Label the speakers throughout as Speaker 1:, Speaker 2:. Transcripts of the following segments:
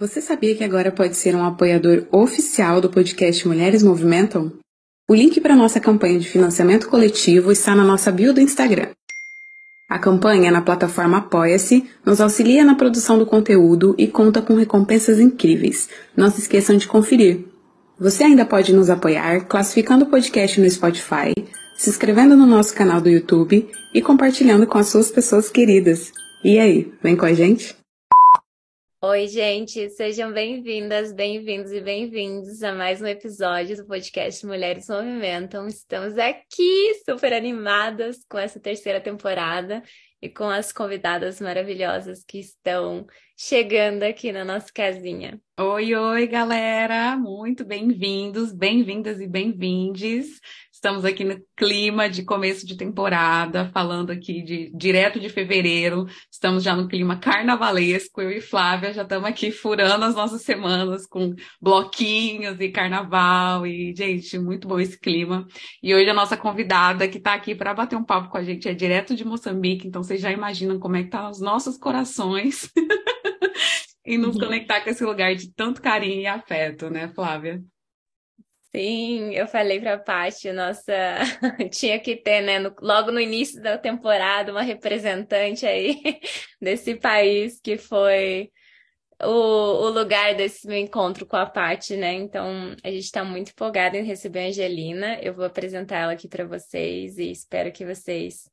Speaker 1: Você sabia que agora pode ser um apoiador oficial do podcast Mulheres Movimentam? O link para nossa campanha de financiamento coletivo está na nossa bio do Instagram. A campanha na plataforma Apoia-se nos auxilia na produção do conteúdo e conta com recompensas incríveis. Não se esqueçam de conferir. Você ainda pode nos apoiar classificando o podcast no Spotify, se inscrevendo no nosso canal do YouTube e compartilhando com as suas pessoas queridas. E aí, vem com a gente?
Speaker 2: Oi, gente, sejam bem-vindas, bem-vindos e bem-vindos a mais um episódio do podcast Mulheres Movimentam. Estamos aqui super animadas com essa terceira temporada e com as convidadas maravilhosas que estão chegando aqui na nossa casinha.
Speaker 1: Oi, oi, galera! Muito bem-vindos, bem-vindas e bem-vindes. Estamos aqui no clima de começo de temporada, falando aqui de direto de fevereiro. Estamos já no clima carnavalesco. Eu e Flávia já estamos aqui furando as nossas semanas com bloquinhos e carnaval. E, gente, muito bom esse clima. E hoje a nossa convidada que está aqui para bater um papo com a gente é direto de Moçambique. Então vocês já imaginam como é que tá os nossos corações e nos uhum. conectar com esse lugar de tanto carinho e afeto, né, Flávia?
Speaker 2: Sim, eu falei para a Paty, nossa, tinha que ter, né, no, logo no início da temporada, uma representante aí desse país que foi o, o lugar desse meu encontro com a Paty, né? Então, a gente está muito empolgada em receber a Angelina. Eu vou apresentar ela aqui para vocês e espero que vocês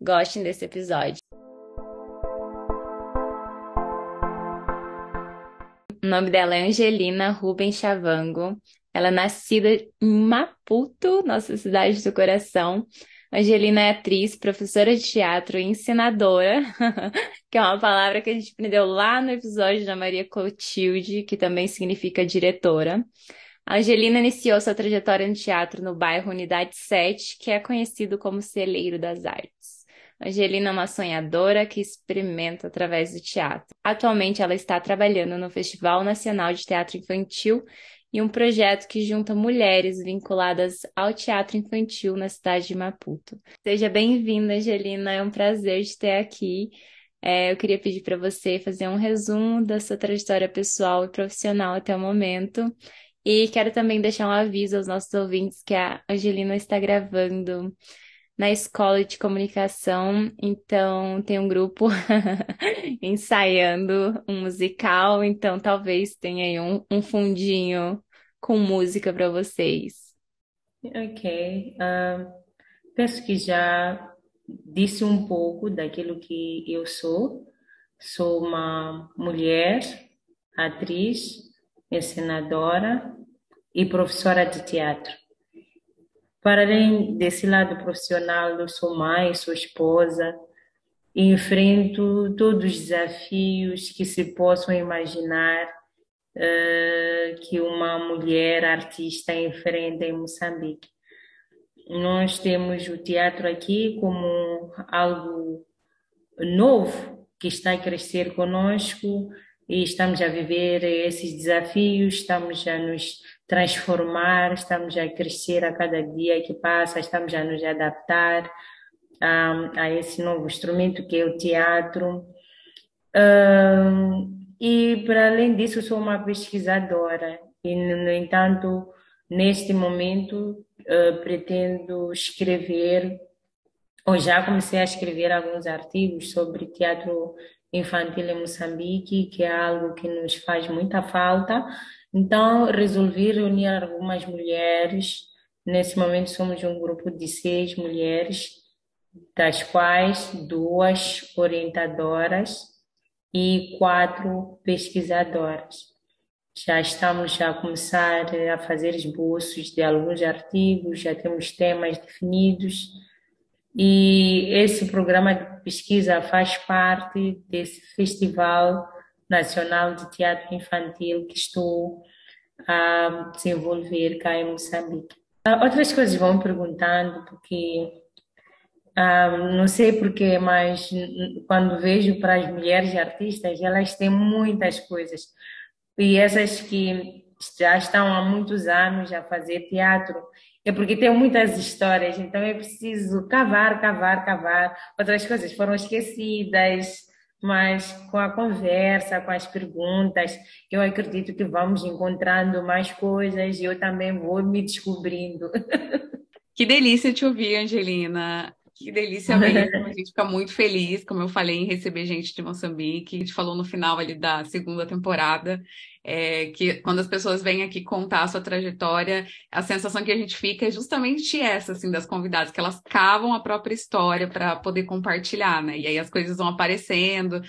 Speaker 2: gostem desse episódio. O nome dela é Angelina Rubens Chavango. Ela é nascida em Maputo, nossa cidade do coração. Angelina é atriz, professora de teatro e ensinadora, que é uma palavra que a gente aprendeu lá no episódio da Maria Clotilde, que também significa diretora. A Angelina iniciou sua trajetória no teatro no bairro Unidade 7, que é conhecido como Celeiro das Artes. Angelina é uma sonhadora que experimenta através do teatro. Atualmente, ela está trabalhando no Festival Nacional de Teatro Infantil e um projeto que junta mulheres vinculadas ao teatro infantil na cidade de Maputo. Seja bem-vinda, Angelina, é um prazer te ter aqui. É, eu queria pedir para você fazer um resumo da sua trajetória pessoal e profissional até o momento. E quero também deixar um aviso aos nossos ouvintes que a Angelina está gravando na escola de comunicação, então tem um grupo ensaiando um musical, então talvez tenha aí um, um fundinho com música para vocês.
Speaker 3: Ok. Uh, penso que já disse um pouco daquilo que eu sou. Sou uma mulher, atriz, ensinadora e professora de teatro. Para além desse lado profissional, eu sou mãe, sou esposa, e enfrento todos os desafios que se possam imaginar uh, que uma mulher artista enfrenta em Moçambique. Nós temos o teatro aqui como algo novo que está a crescer conosco e estamos a viver esses desafios, estamos a nos transformar, estamos a crescer a cada dia que passa, estamos a nos adaptar a, a esse novo instrumento que é o teatro. E, para além disso, sou uma pesquisadora e, no entanto, neste momento, uh, pretendo escrever, ou já comecei a escrever alguns artigos sobre teatro infantil em Moçambique, que é algo que nos faz muita falta. Então, resolvi reunir algumas mulheres. Nesse momento, somos um grupo de seis mulheres, das quais duas orientadoras e quatro pesquisadoras. Já estamos a começar a fazer esboços de alguns artigos, já temos temas definidos e esse programa de pesquisa faz parte desse Festival Nacional de Teatro Infantil que estou a desenvolver cá em Moçambique. Ah, outras coisas vão perguntando, porque ah, não sei porquê, mas quando vejo para as mulheres artistas, elas têm muitas coisas. E essas que já estão há muitos anos a fazer teatro, é porque tem muitas histórias, então é preciso cavar, cavar, cavar. Outras coisas foram esquecidas, mas com a conversa, com as perguntas, eu acredito que vamos encontrando mais coisas e eu também vou me descobrindo.
Speaker 1: Que delícia te ouvir, Angelina. Que delícia mesmo, a gente fica muito feliz, como eu falei, em receber gente de Moçambique. A gente falou no final ali da segunda temporada, é, que quando as pessoas vêm aqui contar a sua trajetória, a sensação que a gente fica é justamente essa, assim, das convidadas, que elas cavam a própria história para poder compartilhar, né? E aí as coisas vão aparecendo,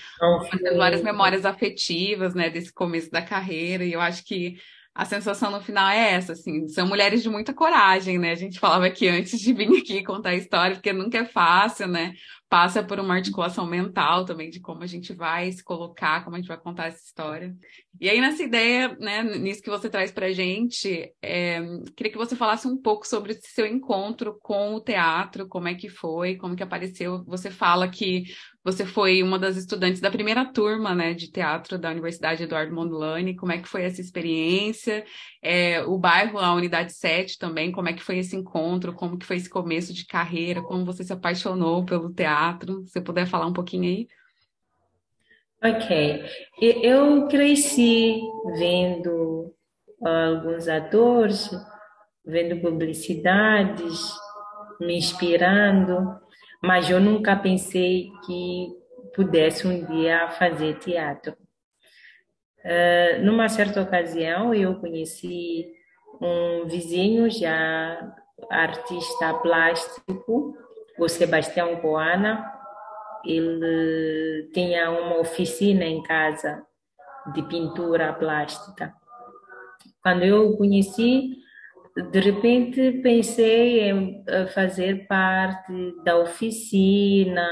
Speaker 1: fazendo várias memórias afetivas, né, desse começo da carreira, e eu acho que a sensação no final é essa, assim, são mulheres de muita coragem, né? A gente falava aqui antes de vir aqui contar a história, porque nunca é fácil, né? Passa por uma articulação mental também de como a gente vai se colocar, como a gente vai contar essa história. E aí, nessa ideia, né, nisso que você traz pra gente, é, queria que você falasse um pouco sobre esse seu encontro com o teatro, como é que foi, como que apareceu. Você fala que você foi uma das estudantes da primeira turma, né, de teatro da Universidade Eduardo Mondlane. Como é que foi essa experiência? É, o bairro, a Unidade 7 também, como é que foi esse encontro? Como que foi esse começo de carreira? Como você se apaixonou pelo teatro? Se puder falar um pouquinho aí.
Speaker 3: Ok. Eu cresci vendo alguns atores, vendo publicidades, me inspirando mas eu nunca pensei que pudesse um dia fazer teatro. Uh, numa certa ocasião, eu conheci um vizinho já artista plástico, o Sebastião Coana. Ele tinha uma oficina em casa de pintura plástica. Quando eu o conheci, de repente pensei em eh, fazer parte da oficina,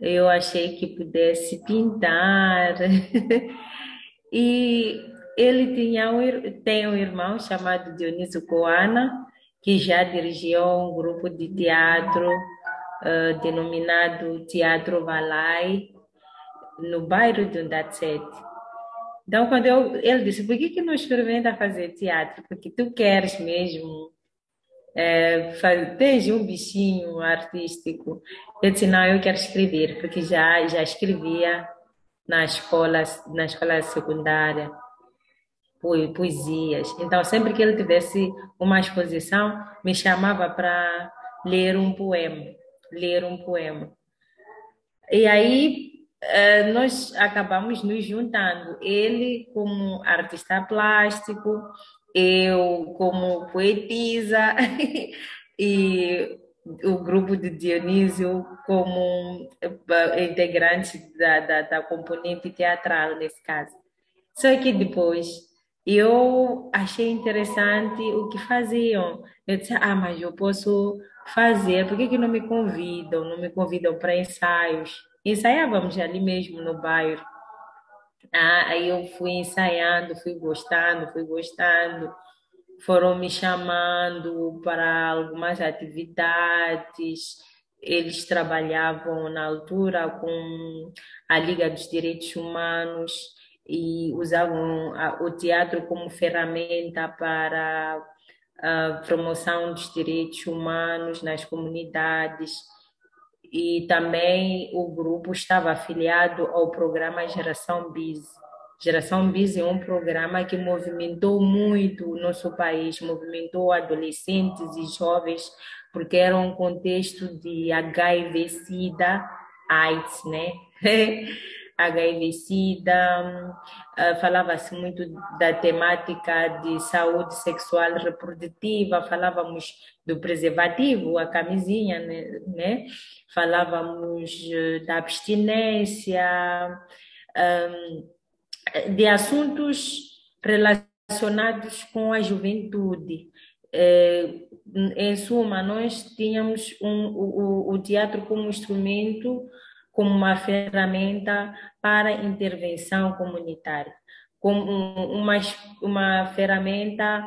Speaker 3: eu achei que pudesse pintar. e ele tinha um, tem um irmão chamado Dionísio Coana, que já dirigiu um grupo de teatro uh, denominado Teatro Valai, no bairro de Undacete. Então, quando eu, ele disse, por que, que não experimenta fazer teatro? Porque tu queres mesmo, é, tens um bichinho artístico. Eu disse, não, eu quero escrever, porque já, já escrevia na escola, na escola secundária, poesias. Então, sempre que ele tivesse uma exposição, me chamava para ler um poema, ler um poema. E aí uh, nós acabamos nos juntando. Ele como artista plástico, eu como poetisa e o grupo de Dionísio como uh, integrante da, da, da componente teatral, nesse caso. Só que depois eu achei interessante o que faziam. Eu disse, ah, mas eu posso fazer, por que, que não me convidam? Não me convidam para ensaios? Ensaiávamos ali mesmo no bairro. Ah, aí eu fui ensaiando, fui gostando, fui gostando. Foram me chamando para algumas atividades. Eles trabalhavam na altura com a Liga dos Direitos Humanos e usavam o teatro como ferramenta para a promoção dos direitos humanos nas comunidades e também o grupo estava afiliado ao programa Geração Biz. Geração Biz é um programa que movimentou muito o nosso país, movimentou adolescentes e jovens, porque era um contexto de HIV, SIDA, AIDS, né? HIV-Sida, uh, falava-se muito da temática de saúde sexual reprodutiva, falávamos do preservativo, a camisinha, né? né? Falávamos uh, da abstinência, um, de assuntos relacionados com a juventude. É, em suma, nós tínhamos um, o, o teatro como instrumento, como uma ferramenta para intervenção comunitária, como uma, uma ferramenta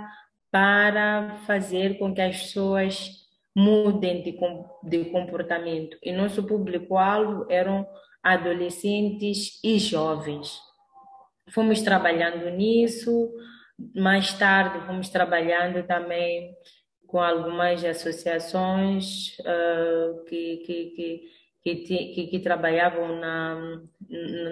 Speaker 3: para fazer com que as pessoas mudem de, de comportamento. E nosso público-alvo eram adolescentes e jovens. Fomos trabalhando nisso, mais tarde fomos trabalhando também com algumas associações uh, que, que, que, que, que, trabalhavam na,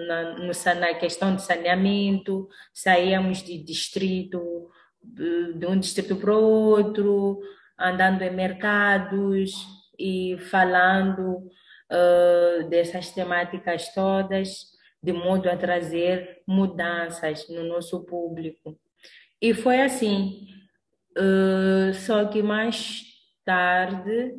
Speaker 3: na, no, na questão de saneamento, saíamos de distrito, de um distrito para outro, andando em mercados e falando uh, dessas temáticas todas, de modo a trazer mudanças no nosso público. E foi assim. Uh, só que mais tarde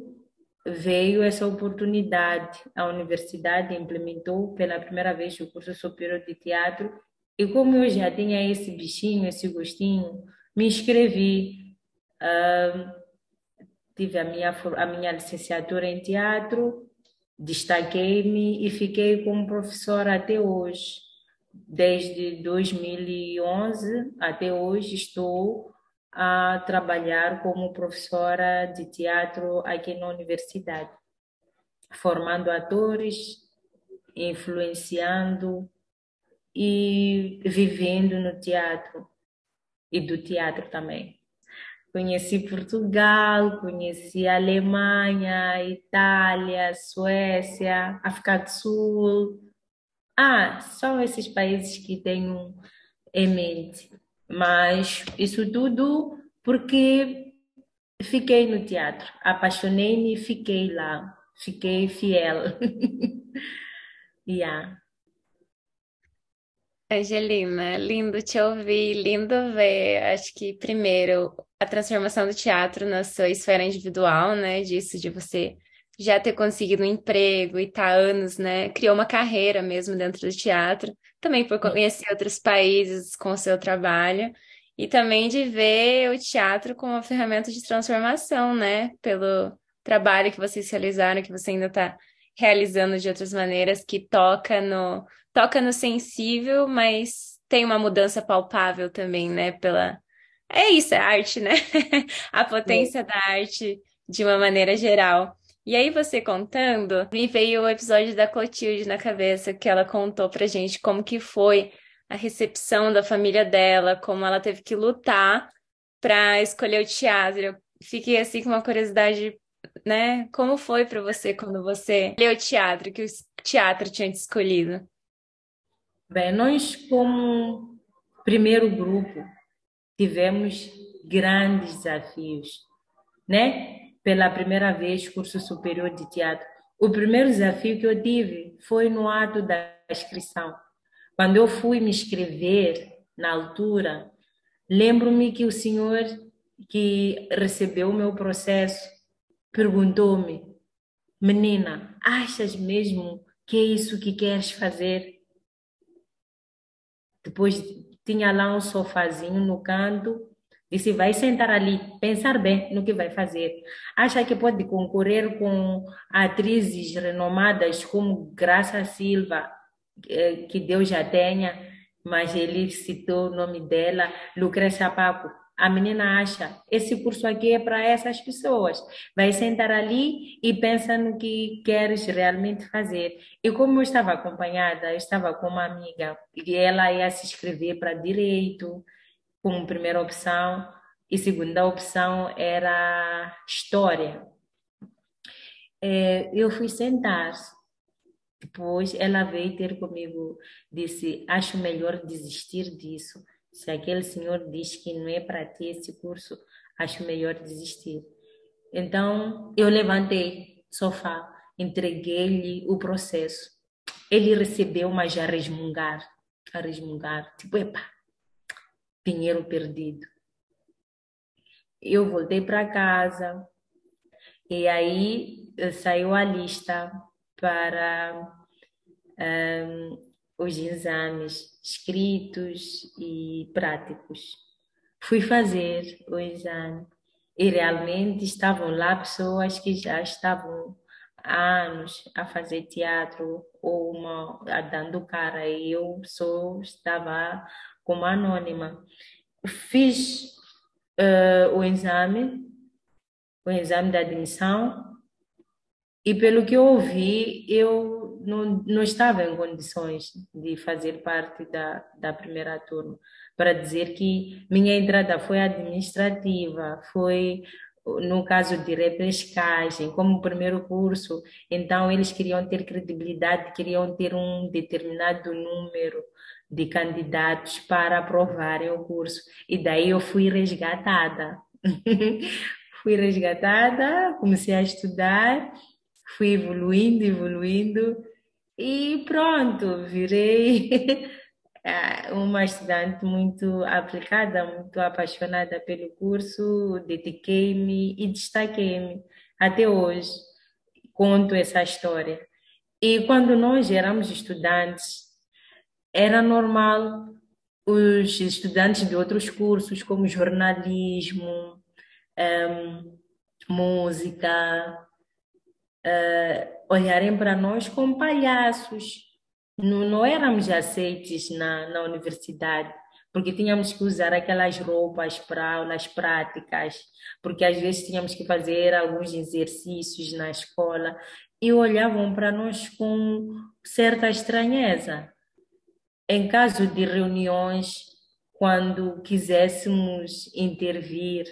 Speaker 3: veio essa oportunidade. A universidade implementou pela primeira vez o curso superior de teatro. E como eu já tinha esse bichinho, esse gostinho, me inscrevi. Uh, tive a minha, a minha licenciatura em teatro, destaquei-me e fiquei como professora até hoje. Desde 2011 até hoje estou a trabalhar como professora de teatro aqui na universidade, formando atores, influenciando e vivendo no teatro e do teatro também. Conheci Portugal, conheci Alemanha, Itália, Suécia, África do Sul. Ah, são esses países que tenho em mente. Mas isso tudo porque fiquei no teatro, apaixonei-me e fiquei lá, fiquei fiel. yeah.
Speaker 2: Angelina, lindo te ouvir, lindo ver. Acho que primeiro a transformação do teatro na sua esfera individual, né? Disso de você já ter conseguido um emprego e tá anos, né? Criou uma carreira mesmo dentro do teatro. Também por conhecer outros países com o seu trabalho. E também de ver o teatro como uma ferramenta de transformação, né? Pelo trabalho que vocês realizaram, que você ainda está realizando de outras maneiras, que toca no, toca no sensível, mas tem uma mudança palpável também, né? Pela é isso, é arte, né? a potência é. da arte de uma maneira geral. E aí, você contando, me veio o episódio da Clotilde na cabeça, que ela contou pra gente como que foi a recepção da família dela, como ela teve que lutar para escolher o teatro. Eu fiquei assim com uma curiosidade, né? Como foi para você quando você leu o teatro, que o teatro tinha te escolhido?
Speaker 3: Bem, nós como primeiro grupo tivemos grandes desafios, né? Pela primeira vez, curso superior de teatro. O primeiro desafio que eu tive foi no ato da inscrição. Quando eu fui me inscrever, na altura, lembro-me que o senhor que recebeu o meu processo perguntou-me: Menina, achas mesmo que é isso que queres fazer? Depois tinha lá um sofazinho no canto, disse, vai sentar ali, pensar bem no que vai fazer. Acha que pode concorrer com atrizes renomadas como Graça Silva, eh, que Deus já tenha, mas ele citou o nome dela, Lucrécia Paco a menina acha, esse curso aqui é para essas pessoas. Vai sentar ali e pensa no que queres realmente fazer. E como eu estava acompanhada, eu estava com uma amiga e ela ia se inscrever para direito como primeira opção e segunda opção era história. É, eu fui sentar. Depois ela veio ter comigo, disse: Acho melhor desistir disso se aquele senhor diz que não é para ti esse curso, acho melhor desistir. Então, eu levantei sofá, entreguei-lhe o processo. Ele recebeu, mas a resmungar, a resmungar, tipo, epa, dinheiro perdido. Eu voltei para casa e aí eh, saiu a lista para um, os exames escritos e práticos. Fui fazer o exame e realmente estavam lá pessoas que já estavam há anos a fazer teatro ou uma, a dando cara e eu só estava como anônima. Fiz uh, o exame, o exame da admissão e pelo que eu ouvi, eu não, não estava em condições de fazer parte da, da primeira turma, para dizer que minha entrada foi administrativa, foi no caso de repescagem, como primeiro curso, então eles queriam ter credibilidade, queriam ter um determinado número de candidatos para aprovarem o curso. E daí eu fui resgatada. fui resgatada, comecei a estudar fui evoluindo, evoluindo e pronto, virei uma estudante muito aplicada, muito apaixonada pelo curso, dediquei-me e destaquei-me até hoje. Conto essa história. E quando nós éramos estudantes, era normal os estudantes de outros cursos, como jornalismo, um, ehm, música, uh, olharem para nós como palhaços. Não, não éramos aceites na, na universidade, porque tínhamos que usar aquelas roupas para aulas práticas, porque às vezes tínhamos que fazer alguns exercícios na escola e olhavam para nós com certa estranheza. Em caso de reuniões, quando quiséssemos intervir,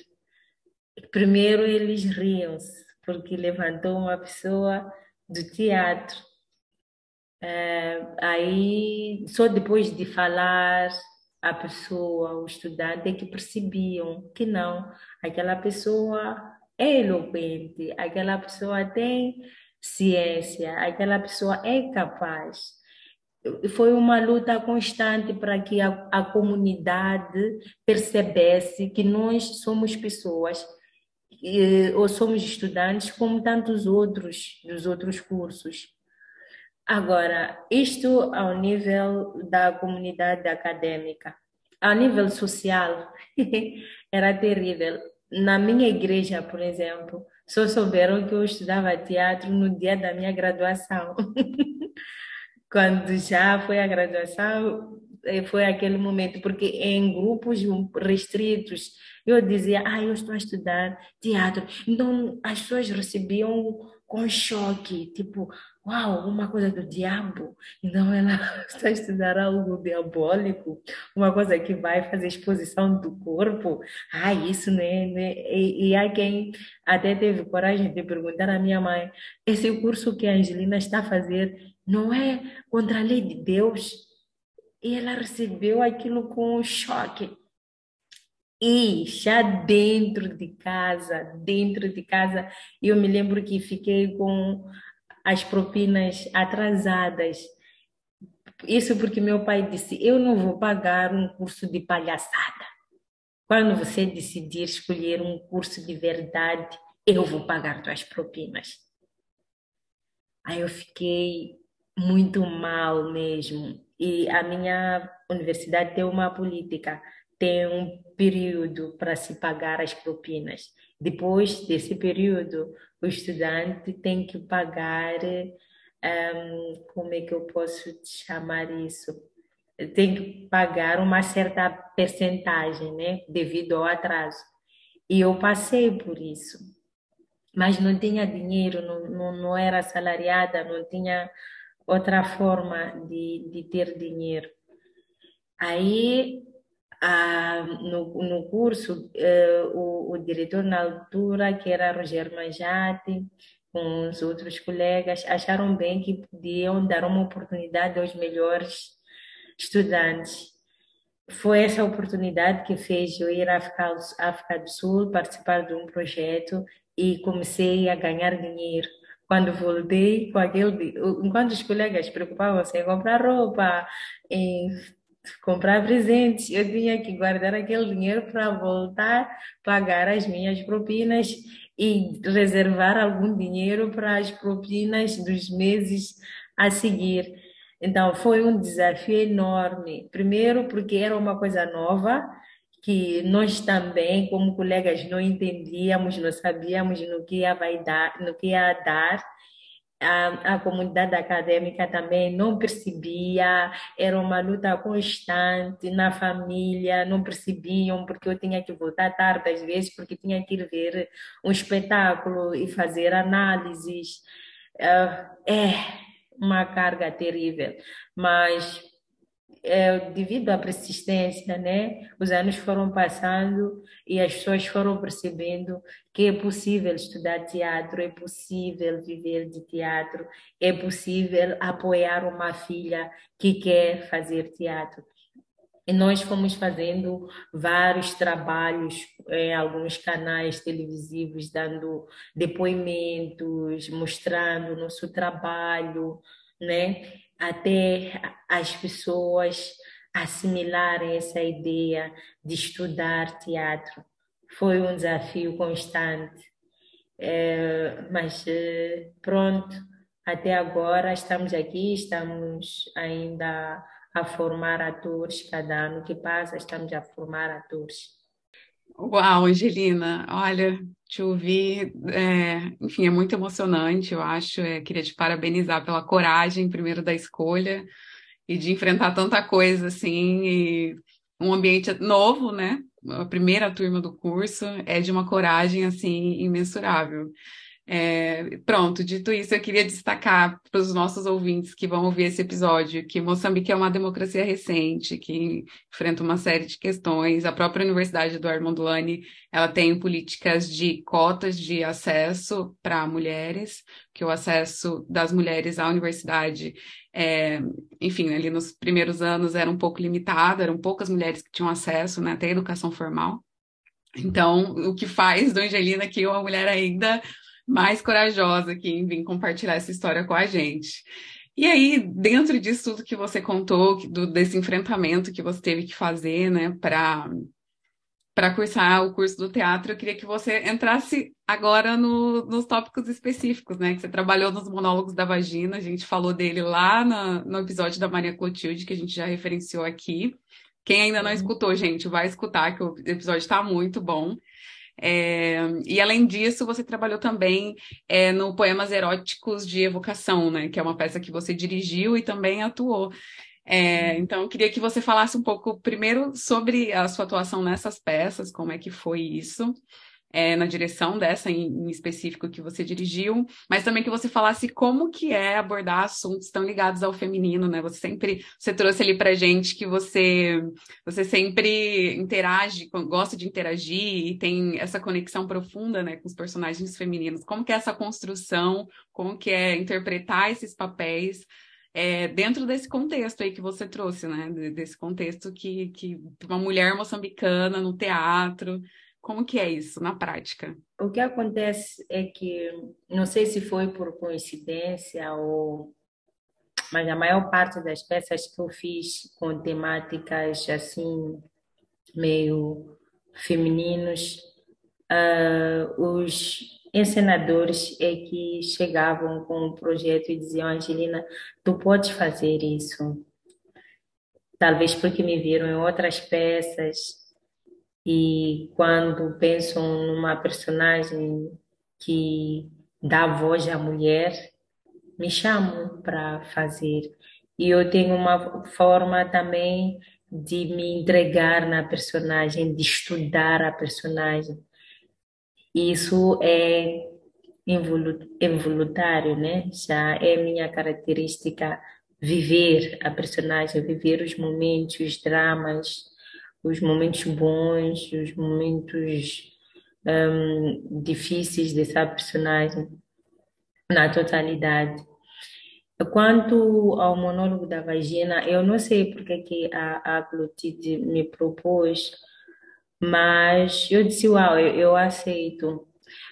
Speaker 3: primeiro eles riam-se porque levantou uma pessoa do teatro. É, aí, só depois de falar a pessoa, o estudante, é que percebiam que não, aquela pessoa é eloquente, aquela pessoa tem ciência, aquela pessoa é capaz. Foi uma luta constante para que a, a comunidade percebesse que nós somos pessoas ou somos estudantes como tantos outros dos outros cursos. Agora, isto ao nível da comunidade acadêmica. Ao nível social, era terrível. Na minha igreja, por exemplo, só souberam que eu estudava teatro no dia da minha graduação. Quando já foi a graduação, eh, foi aquele momento, porque em grupos restritos, eu dizia, ah, eu estou a estudar teatro. Então, as pessoas recebiam com choque, tipo, uau, uma coisa do diabo. Então, ela está a estudar algo diabólico, uma coisa que vai fazer exposição do corpo. Ah, isso, né? né? E, e há quem até teve coragem de perguntar à minha mãe, esse curso que a Angelina está a fazer não é contra a lei de Deus? E ela recebeu aquilo com choque. E já dentro de casa, dentro de casa, eu me lembro que fiquei com as propinas atrasadas. Isso porque meu pai disse: Eu não vou pagar um curso de palhaçada. Quando você decidir escolher um curso de verdade, eu vou pagar tuas propinas. Aí eu fiquei muito mal mesmo. E a minha universidade tem uma política tem um período para se pagar as propinas. Depois desse período, o estudante tem que pagar, um, como é que eu posso chamar isso? Tem que pagar uma certa percentagem, né, devido ao atraso. E eu passei por isso. Mas não tinha dinheiro, não, não, não era assalariada, não tinha outra forma de, de ter dinheiro. Aí no, no curso, eh, o, o, diretor na altura, que era Roger Manjati, com os outros colegas, acharam bem que podiam dar uma oportunidade aos melhores estudantes. Foi essa oportunidade que fez eu ir à África, África do Sul, participar de um projeto e comecei a ganhar dinheiro quando voltei com aquele. Enquanto os colegas preocupavam-se em comprar roupa, em comprar presentes, eu tinha que guardar aquele dinheiro para voltar, pagar as minhas propinas e reservar algum dinheiro para as propinas dos meses a seguir. Então, foi um desafio enorme. Primeiro, porque era uma coisa nova, que nós também, como colegas, não entendíamos, não sabíamos no que ia, vai dar, no que ia dar. A, a comunidade acadêmica também não percebia, era uma luta constante na família, não percebiam, porque eu tinha que voltar tarde às vezes, porque tinha que ir ver um espetáculo e fazer análises. Uh, é uma carga terrível, mas é, devido à persistência, né? Os anos foram passando e as pessoas foram percebendo que é possível estudar teatro, é possível viver de teatro, é possível apoiar uma filha que quer fazer teatro. E nós fomos fazendo vários trabalhos em alguns canais televisivos, dando depoimentos, mostrando nosso trabalho, né? Até as pessoas assimilarem essa ideia de estudar teatro. Foi um desafio constante, é, mas é, pronto, até agora estamos aqui, estamos ainda a formar atores, cada ano que passa estamos a formar atores.
Speaker 1: Uau, Angelina, olha, te ouvir, é, enfim, é muito emocionante, eu acho. É, queria te parabenizar pela coragem, primeiro, da escolha e de enfrentar tanta coisa, assim, e um ambiente novo, né? A primeira turma do curso é de uma coragem, assim, imensurável. É, pronto, dito isso, eu queria destacar para os nossos ouvintes que vão ouvir esse episódio que Moçambique é uma democracia recente, que enfrenta uma série de questões. A própria Universidade do Mondlane ela tem políticas de cotas de acesso para mulheres, que o acesso das mulheres à universidade, é, enfim, ali nos primeiros anos era um pouco limitado, eram poucas mulheres que tinham acesso né, até a educação formal. Então, o que faz do Angelina que uma mulher ainda mais corajosa aqui em vir compartilhar essa história com a gente. E aí, dentro disso tudo que você contou, do, desse enfrentamento que você teve que fazer, né, para para cursar o curso do teatro, eu queria que você entrasse agora no, nos tópicos específicos, né? Que você trabalhou nos monólogos da vagina, a gente falou dele lá na, no episódio da Maria Clotilde, que a gente já referenciou aqui. Quem ainda não uhum. escutou, gente, vai escutar, que o episódio está muito bom. É, e além disso, você trabalhou também é, no Poemas Eróticos de Evocação, né? Que é uma peça que você dirigiu e também atuou. É, então, eu queria que você falasse um pouco primeiro sobre a sua atuação nessas peças, como é que foi isso, é, na direção dessa em, em, específico que você dirigiu, mas também que você falasse como que é abordar assuntos tão ligados ao feminino, né? Você sempre, você trouxe ali pra gente que você, você sempre interage, gosta de interagir e tem essa conexão profunda, né, com os personagens femininos. Como que é essa construção, como que é interpretar esses papéis é, dentro desse contexto aí que você trouxe, né? Desse contexto que, que uma mulher moçambicana no teatro, como que é isso na prática?
Speaker 3: O que acontece é que, não sei se foi por coincidência ou... Mas a maior parte das peças que eu fiz com temáticas assim, meio femininos, uh, os encenadores é que chegavam com um projeto e diziam, Angelina, tu podes fazer isso. Talvez porque me viram em outras peças, e quando pensam numa personagem que dá voz à mulher, me chamam para fazer. E eu tenho uma forma também de me entregar na personagem, de estudar a personagem. Isso é involuntário, né? Já é minha característica viver a personagem, viver os momentos, os dramas, os momentos bons, os momentos um, difíceis dessa personagem na totalidade. Quanto ao monólogo da vagina, eu não sei porque que a, a Clotilde me propôs, mas eu disse, uau, eu, eu aceito.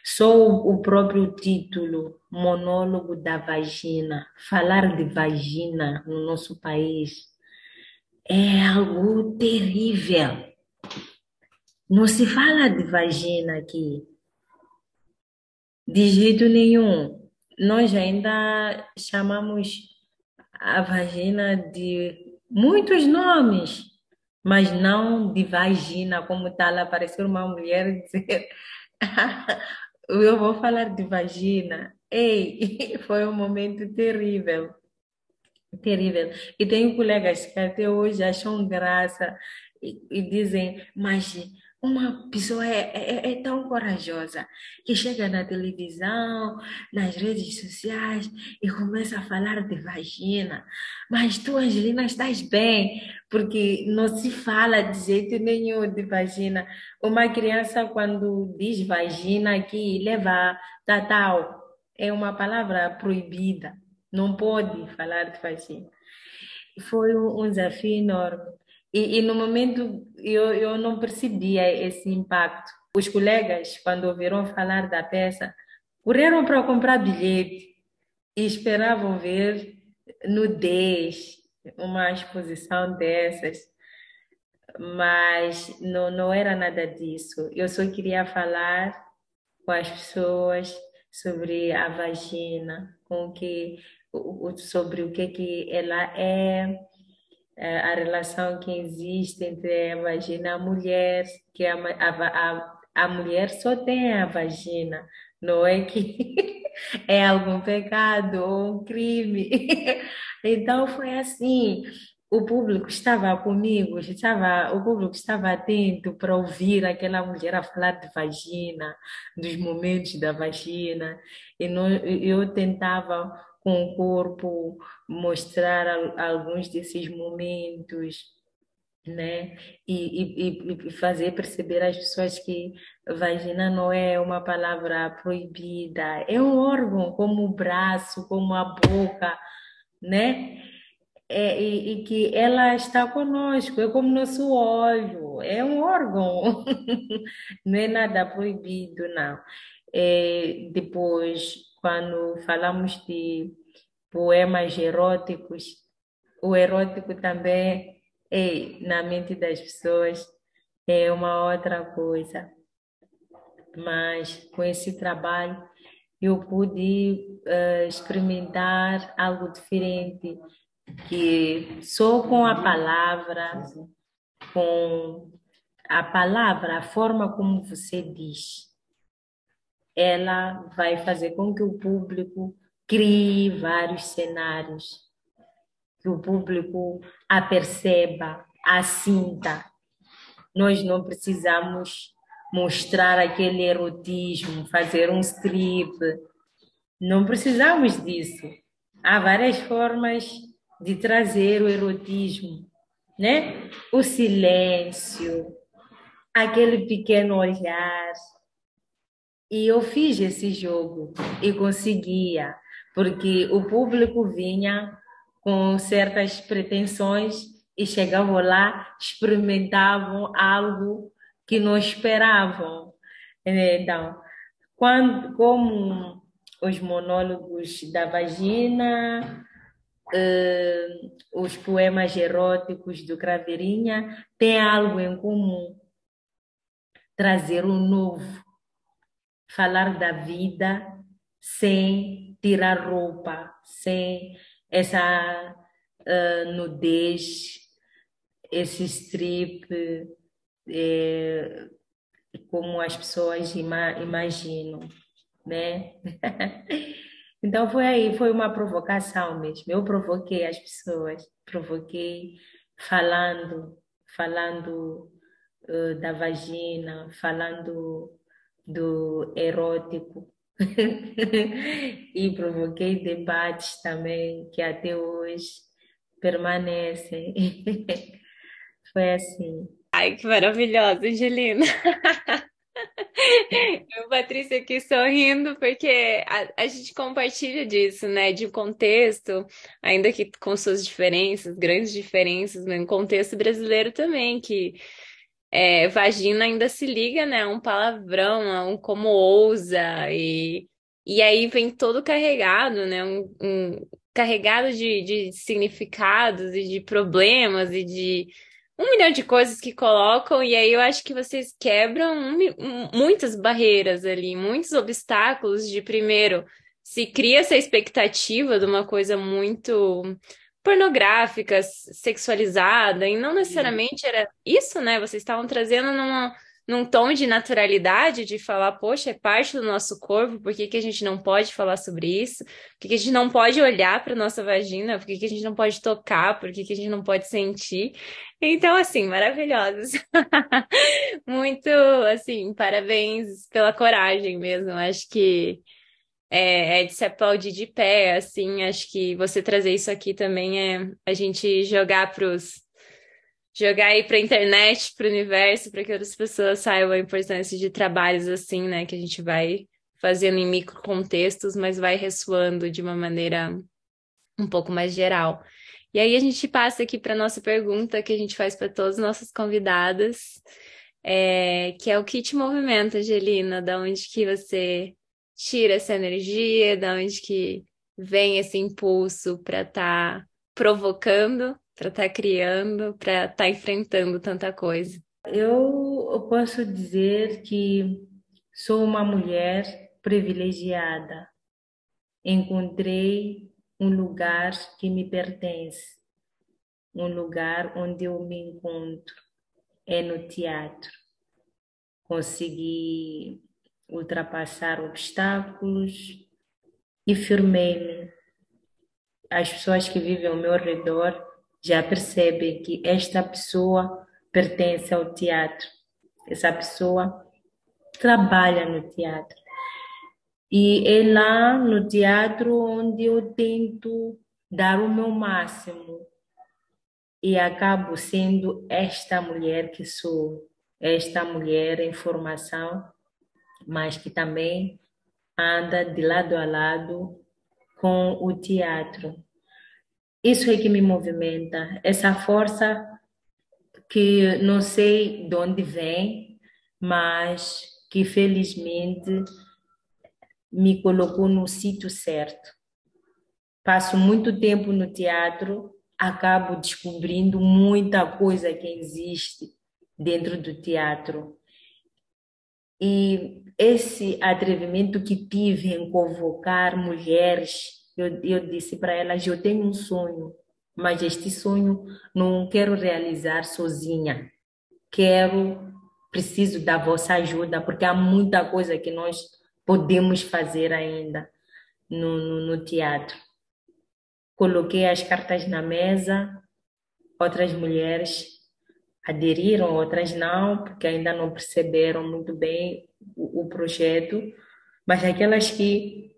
Speaker 3: Só o, o próprio título monólogo da vagina. Falar de vagina no nosso país é algo terrível. Não se fala de vagina aqui. De jeito nenhum. Nós ainda chamamos a vagina de muitos nomes, mas não de vagina, como está lá, parecer uma mulher dizer. Eu vou falar de vagina. Ei, foi um momento terrível. Terrível. E tenho colegas que até hoje acham graça e, e dizem, mas uma pessoa é, é, é, tão corajosa que chega na televisão, nas redes sociais e começa a falar de vagina. Mas tu, Angelina, estás bem, porque não se fala de jeito nenhum de vagina. Uma criança, quando diz vagina aqui, leva tatal. É uma palavra proibida. Não pode falar de vagina. Foi um desafio enorme. E, e, no momento eu, eu não percebia esse impacto. Os colegas, quando ouviram falar da peça, correram para comprar bilhete e esperavam ver nudez, uma exposição dessas. Mas não, não era nada disso. Eu só queria falar com as pessoas sobre a vagina, com que, sobre o que, que ela é, é, a relação que existe entre a vagina e a mulher, que a, a, a mulher só tem a vagina, não é que é algum pecado ou um crime. Então foi assim, o público estava comigo, estava, o público estava atento para ouvir aquela mulher a falar de vagina, dos momentos da vagina, e não, eu tentava com o corpo, mostrar alguns desses momentos, né? E, e, e fazer perceber às pessoas que vagina não é uma palavra proibida, é um órgão como o braço, como a boca, né? É, e, e, que ela está conosco, é como nosso olho, é um órgão, não é nada proibido, não. É, depois, quando falamos de poemas eróticos, o erótico também é, na mente das pessoas é uma outra coisa. Mas com esse trabalho eu pude uh, experimentar algo diferente, que só com a palavra, com a palavra, a forma como você diz, ela vai fazer com que o público crie vários cenários, que o público a perceba, a sinta. Nós não precisamos mostrar aquele erotismo, fazer um strip. Não precisamos disso. Há várias formas de trazer o erotismo, né? O silêncio, aquele pequeno olhar, e eu fiz esse jogo e conseguia, porque o público vinha com certas pretensões e chegavam lá, experimentavam algo que não esperavam. Então, quando, como os monólogos da vagina, uh, os poemas eróticos do Craveirinha têm algo em comum, trazer o novo falar da vida sem tirar roupa, sem essa uh, nudez, esse strip, é, como as pessoas ima imaginam, né? então foi aí, foi uma provocação mesmo. Eu provoquei as pessoas, provoquei falando, falando uh, da vagina, falando do erótico. e provoquei debates também que até hoje permanecem. Foi assim.
Speaker 2: Ai, que maravilhosa, Angelina. Eu, Patrícia, aqui sorrindo, porque a, a, gente compartilha disso, né? De contexto, ainda que com suas diferenças, grandes diferenças, no contexto brasileiro também, que é, vagina ainda se liga, né, um palavrão, um como ousa, e, E aí vem todo carregado, né? Um, um carregado de, de significados e de problemas e de um milhão de coisas que colocam, e aí eu acho que vocês quebram um, muitas barreiras ali, muitos obstáculos de primeiro se cria essa expectativa de uma coisa muito pornográfica, sexualizada, e não necessariamente era isso, né? Vocês estavam trazendo numa, num tom de naturalidade, de falar, poxa, é parte do nosso corpo, por que, que a gente não pode falar sobre isso? Por que, que a gente não pode olhar para nossa vagina? Por que, que a gente não pode tocar? Por que, que a gente não pode sentir? Então, assim, maravilhosos. Muito, assim, parabéns pela coragem mesmo. Acho que é, é, de se aplaudir de pé, assim, acho que você trazer isso aqui também é a gente jogar pros jogar aí para a internet, para o universo, para que outras pessoas saibam a importância de trabalhos assim, né, que a gente vai fazendo em micro contextos, mas vai ressoando de uma maneira um pouco mais geral. E aí a gente passa aqui para nossa pergunta que a gente faz para todas as nossas convidadas, é, que é o que te movimenta, Angelina? Da onde que você tira essa energia, da onde que vem esse impulso para estar tá provocando, para estar tá criando, para estar tá enfrentando tanta coisa?
Speaker 3: Eu posso dizer que sou uma mulher privilegiada. Encontrei um lugar que me pertence, um lugar onde eu me encontro, é no teatro. Consegui ultrapassar obstáculos e firmei-me. As pessoas que vivem ao meu redor já percebem que esta pessoa pertence ao teatro. Essa pessoa trabalha no teatro. E é lá no teatro onde eu tento dar o meu máximo. E acabo sendo esta mulher que sou, esta mulher em formação mas que também anda de lado a lado com o teatro. Isso é que me movimenta, essa força que não sei de onde vem, mas que felizmente me colocou no sítio certo. Passo muito tempo no teatro, acabo descobrindo muita coisa que existe dentro do teatro. E esse atrevimento que tive em convocar mulheres, eu, eu disse para elas: eu tenho um sonho, mas este sonho não quero realizar sozinha. Quero, preciso da vossa ajuda, porque há muita coisa que nós podemos fazer ainda no, no, no teatro. Coloquei as cartas na mesa, outras mulheres aderiram, outras não, porque ainda não perceberam muito bem o, o projeto, mas aquelas que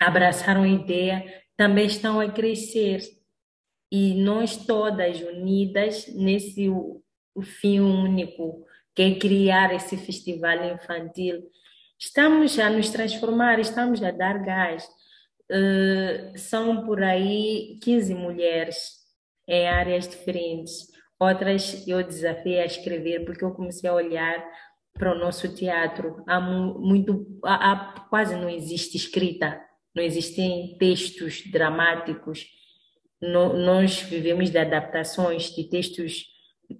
Speaker 3: abraçaram a ideia também estão a crescer. E nós todas unidas nesse o, o fim único, que é criar esse festival infantil, estamos a nos transformar, estamos a dar gás. Uh, são por aí 15 mulheres em áreas diferentes Outras eu desafiei a escrever porque eu comecei a olhar para o nosso teatro. Há muito, há, há, quase não existe escrita, não existem textos dramáticos. No, nós vivemos de adaptações de textos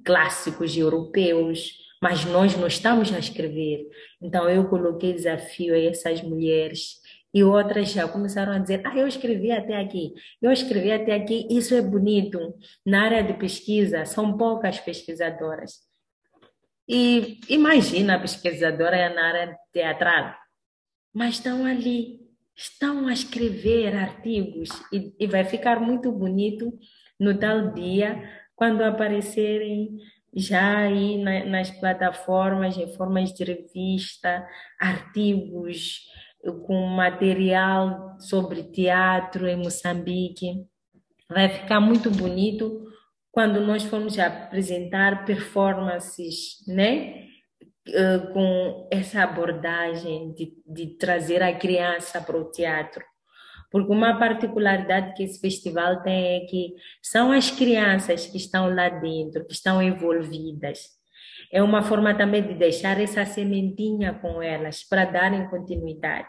Speaker 3: clássicos europeus, mas nós não estamos a escrever. Então eu coloquei desafio a essas mulheres e outras já começaram a dizer: Ah, eu escrevi até aqui, eu escrevi até aqui, isso é bonito. Na área de pesquisa, são poucas pesquisadoras. E imagina a pesquisadora na área teatral, mas estão ali, estão a escrever artigos e, e vai ficar muito bonito no tal dia, quando aparecerem já aí nas plataformas, em formas de revista, artigos com material sobre teatro em Moçambique. Vai ficar muito bonito quando nós formos apresentar performances, né? Eh, com essa abordagem de, de trazer a criança para o teatro. Porque uma particularidade que esse festival tem é que são as crianças que estão lá dentro, que estão envolvidas. É uma forma também de deixar essa sementinha com elas, para darem continuidade.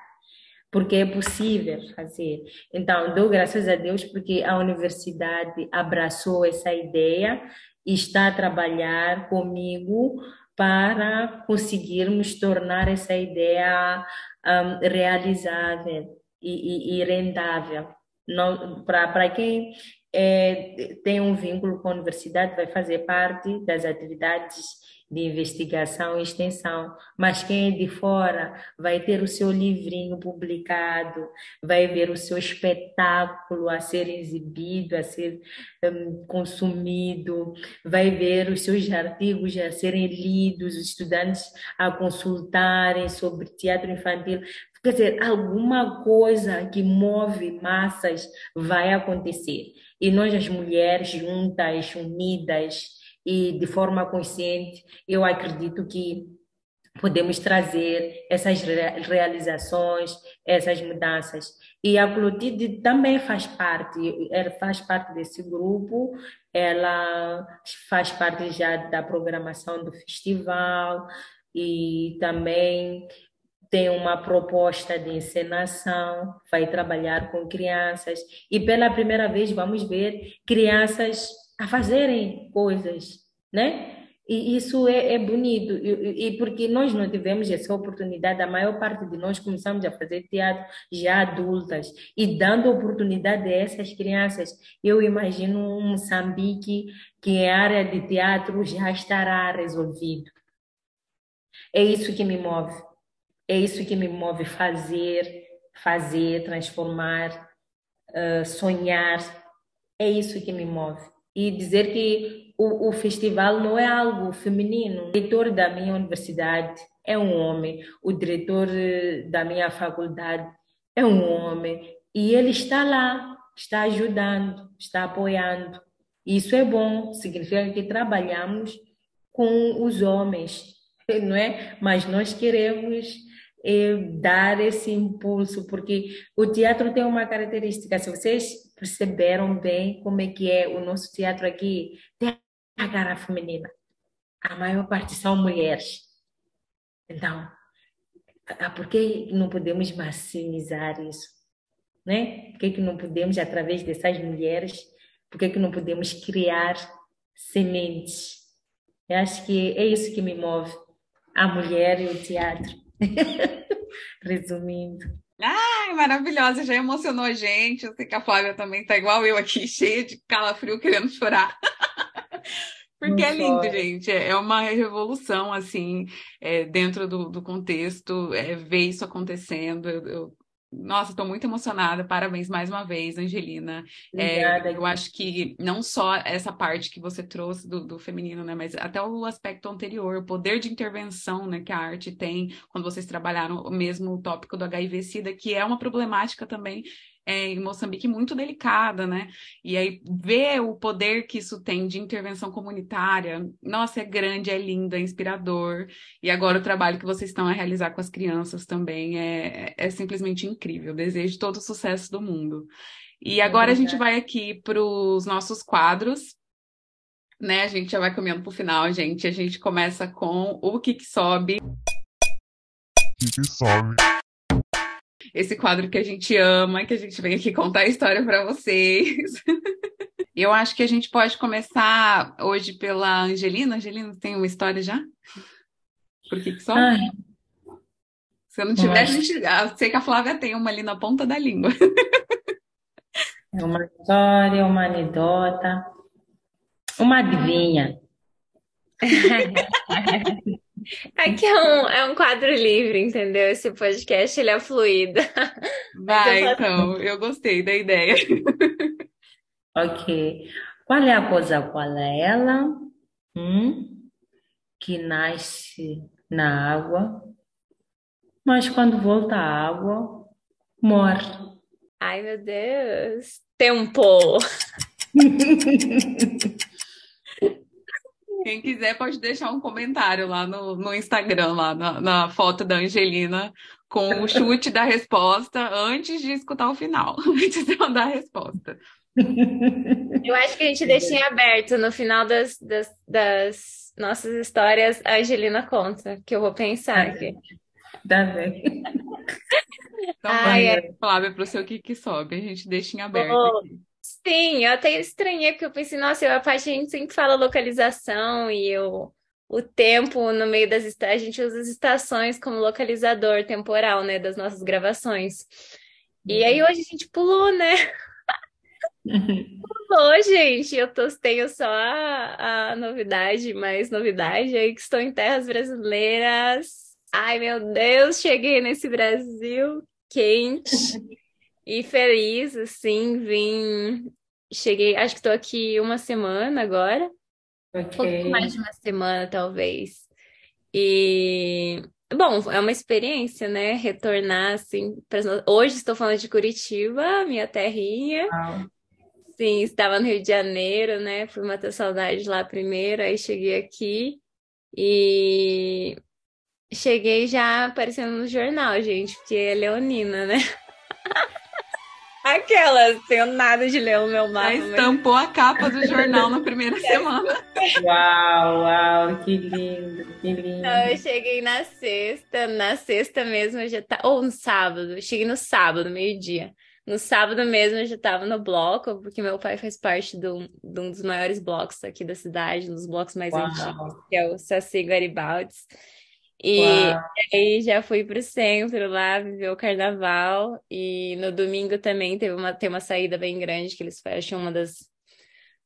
Speaker 3: Porque é possível fazer. Então, dou graças a Deus porque a universidade abraçou essa ideia e está a trabalhar comigo para conseguirmos tornar essa ideia um, realizável e, e, e rentável. Para quem é, tem um vínculo com a universidade, vai fazer parte das atividades de investigação e extensão, mas quem é de fora vai ter o seu livrinho publicado, vai ver o seu espetáculo a ser exibido, a ser um, consumido, vai ver os seus artigos a serem lidos, os estudantes a consultarem sobre teatro infantil. Quer dizer, alguma coisa que move massas vai acontecer. E nós, as mulheres juntas, unidas, e de forma consciente, eu acredito que podemos trazer essas realizações, essas mudanças. E a Clotilde também faz parte, ela faz parte desse grupo, ela faz parte já da programação do festival e também tem uma proposta de encenação, vai trabalhar com crianças e pela primeira vez vamos ver crianças a fazerem coisas, né? E isso é, é bonito, e, e, porque nós não tivemos essa oportunidade, a maior parte de nós começamos a fazer teatro já adultas, e dando oportunidade a essas crianças, eu imagino um Moçambique que a área de teatro já estará resolvido. É isso que me move, é isso que me move fazer, fazer, transformar, sonhar, é isso que me move e dizer que o, o festival não é algo feminino. O diretor da minha universidade é um homem, o diretor eh, da minha faculdade é um homem e ele está lá, está ajudando, está apoiando. Isso é bom, significa que trabalhamos com os homens, não é? Mas nós queremos é, dar esse impulso, porque o teatro tem uma característica, se vocês perceberam bem como é que é o nosso teatro aqui, tem a cara feminina. A maior parte são mulheres. Então, por que não podemos maximizar isso? Né? Por que, que não podemos, através dessas mulheres, por que, que não podemos criar sementes? Eu acho que é isso que me move, a mulher e o teatro. Resumindo.
Speaker 1: Ai, maravilhosa, já emocionou a gente. Eu sei que a Flávia também tá igual eu aqui, cheia de calafrio, querendo chorar. Porque é lindo, gente. É uma revolução, assim, é, dentro do, do contexto, é, ver isso acontecendo. Eu, eu nossa, estou muito emocionada. Parabéns mais uma vez, Angelina. É, eu acho que não só essa parte que você trouxe do, do, feminino, né, mas até o aspecto anterior, o poder de intervenção né, que a arte tem quando vocês trabalharam o mesmo tópico do HIV-Sida, que é uma problemática também é, em Moçambique muito delicada, né? E aí ver o poder que isso tem de intervenção comunitária, nossa, é grande, é lindo, é inspirador. E agora o trabalho que vocês estão a realizar com as crianças também é, é simplesmente incrível. desejo todo o sucesso do mundo. E agora a gente vai aqui para os nossos quadros. Né, a gente já vai comendo para o final, gente. A gente começa com o que, que sobe. O que, que sobe esse quadro que a gente ama, que a gente vem aqui contar a história para vocês. Eu acho que a gente pode começar hoje pela Angelina. Angelina, tem uma história já? Por que, que só? Ai. Se eu não tiver, a gente. Eu ah, sei que a Flávia tem uma ali na ponta da língua.
Speaker 3: É uma história, uma anedota, uma adivinha.
Speaker 2: Aqui é um, é um quadro livre, entendeu? Esse podcast ele é fluido.
Speaker 1: Vai, eu então, eu gostei da ideia.
Speaker 3: Ok. Qual é a coisa? Qual é ela? Hum? Que nasce na água, mas quando volta à água, morre.
Speaker 2: Ai, meu Deus. Tempo.
Speaker 1: Quem quiser pode deixar um comentário lá no, no Instagram, lá na, na foto da Angelina, com o chute da resposta antes de escutar o final, antes de mandar a resposta.
Speaker 2: Eu acho que a gente deixa em aberto no final das, das, das, nossas histórias, a Angelina conta, que eu vou pensar aqui.
Speaker 3: Tá bem.
Speaker 1: Então, Ai, vai, é. Flávia, para o seu que que sobe, a gente deixa em aberto aqui.
Speaker 2: Sim, eu até estranhei, porque eu pensei, nossa, eu, a parte a gente sempre fala localização e eu, o tempo no meio das estações, a gente usa as estações como localizador temporal, né, das nossas gravações. E aí uhum. hoje a gente pulou, né? Pulou, gente. Eu tô, tenho só a, a novidade, mais novidade aí que estou em terras brasileiras. Ai, meu Deus, cheguei nesse Brasil quente e feliz, assim, vim. Cheguei, acho que estou aqui uma semana agora. Um pouco mais de uma semana, talvez. E Bom, é uma experiência, né? Retornar assim. Pra... Hoje estou falando de Curitiba, minha terrinha. Sim, estava no Rio de Janeiro, né? Fui matar saudade lá primeiro, aí cheguei aqui e cheguei já aparecendo no jornal, gente, porque é leonina, né? Aquelas, tenho nada de ler o meu mapa.
Speaker 1: Já estampou mas... a capa do jornal na primeira semana.
Speaker 3: Uau, uau, que lindo, que lindo.
Speaker 2: eu cheguei na sexta, na sexta mesmo eu já tá, ou no sábado, cheguei no sábado, meio-dia. No sábado mesmo eu já estava no bloco, porque meu pai faz parte do, de um dos maiores blocos aqui da cidade, um dos blocos mais Uau. antigos, que é o Saci Garibaldi. E Uau. aí já fui pro centro lá, viver o carnaval. E no domingo também teve uma, tem uma saída bem grande, que eles fecham uma das.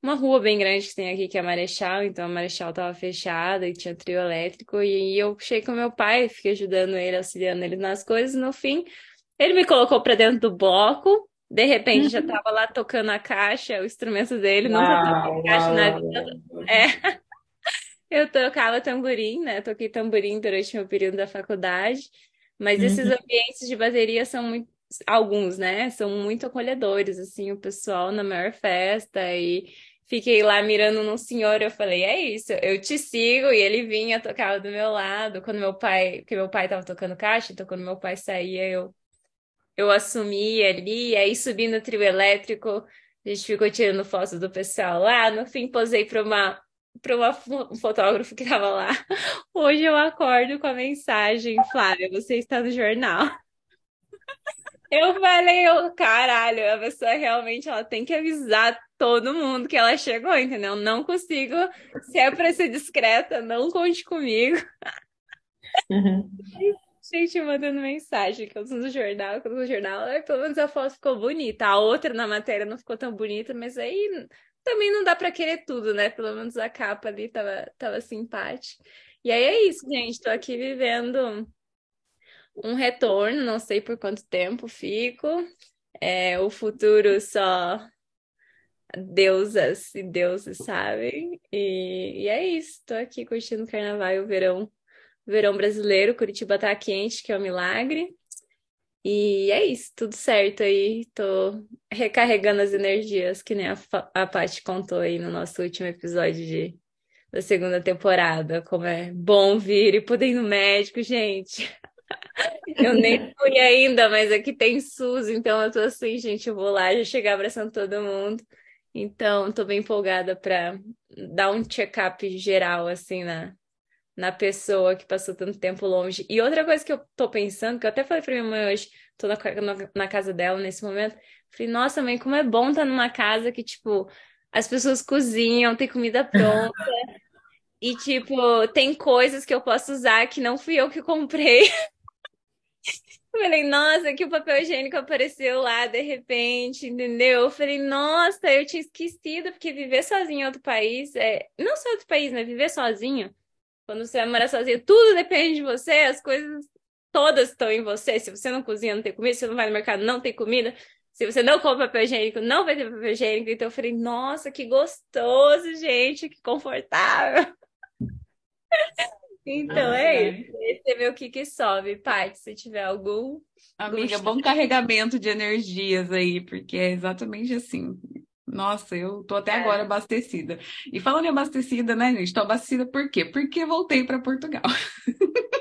Speaker 2: Uma rua bem grande que tem aqui, que é a Marechal, então a Marechal tava fechada e tinha trio elétrico, e eu cheguei com meu pai, fiquei ajudando ele, auxiliando ele nas coisas, no fim, ele me colocou para dentro do bloco, de repente já tava lá tocando a caixa, o instrumento dele, não tocava caixa na vida. É. Eu tocava tamborim, né? Toquei tamborim durante o meu período da faculdade, mas esses uhum. ambientes de bateria são muito, alguns, né? São muito acolhedores, assim, o pessoal na maior festa e fiquei lá mirando num senhor, eu falei, é isso, eu te sigo, e ele vinha, tocava do meu lado, quando meu pai, porque meu pai tava tocando caixa, então quando meu pai saía, eu eu assumi ali, aí subi no trio elétrico, a gente ficou tirando fotos do pessoal lá, no fim posei para uma para um fotógrafo que estava lá. Hoje eu acordo com a mensagem, Flávia, você está no jornal. Eu falei, eu, caralho, a pessoa realmente ela tem que avisar todo mundo que ela chegou, entendeu? Não consigo, se é para ser discreta, não conte comigo. Uhum. Gente mandando mensagem que eu uso no jornal, que eu uso no jornal, pelo menos a foto ficou bonita. A outra na matéria não ficou tão bonita, mas aí também não dá para querer tudo, né? Pelo menos a capa ali tava, tava simpática. E aí é isso, gente. Tô aqui vivendo um retorno, não sei por quanto tempo fico. É, o futuro só deusas e deuses sabem. E, e é isso. Tô aqui curtindo o carnaval e o verão, verão brasileiro. Curitiba tá quente, que é um milagre. E é isso, tudo certo aí. Tô recarregando as energias, que nem a, a Paty contou aí no nosso último episódio de, da segunda temporada. Como é bom vir e poder ir no médico, gente. Eu nem fui ainda, mas aqui tem SUS, então eu tô assim, gente, eu vou lá já chegar abraçando todo mundo. Então, tô bem empolgada para dar um check-up geral, assim, na, na pessoa que passou tanto tempo longe. E outra coisa que eu tô pensando, que eu até falei pra minha mãe hoje, tô na, na, na casa dela nesse momento, falei, nossa, mãe, como é bom estar tá numa casa que, tipo, as pessoas cozinham, tem comida pronta. e, tipo, tem coisas que eu posso usar que não fui eu que comprei. Eu falei, nossa, que o papel higiênico apareceu lá de repente, entendeu? Eu falei, nossa, eu tinha esquecido, porque viver sozinho em outro país, é... não só outro país, né? Viver sozinho quando você vai morar sozinho, tudo depende de você, as coisas todas estão em você. Se você não cozinha, não tem comida. Se você não vai no mercado, não tem comida. Se você não compra papel higiênico, não vai ter papel higiênico. Então eu falei, nossa, que gostoso, gente, que confortável. Então ah, é isso. Esse é meu que que sobe, Paty, se tiver algum.
Speaker 1: Amiga, bom carregamento de energias aí, porque é exatamente assim. Nossa, eu tô até é. agora abastecida. E falando em abastecida, né, gente? Tô abastecida por quê? Porque voltei para Portugal.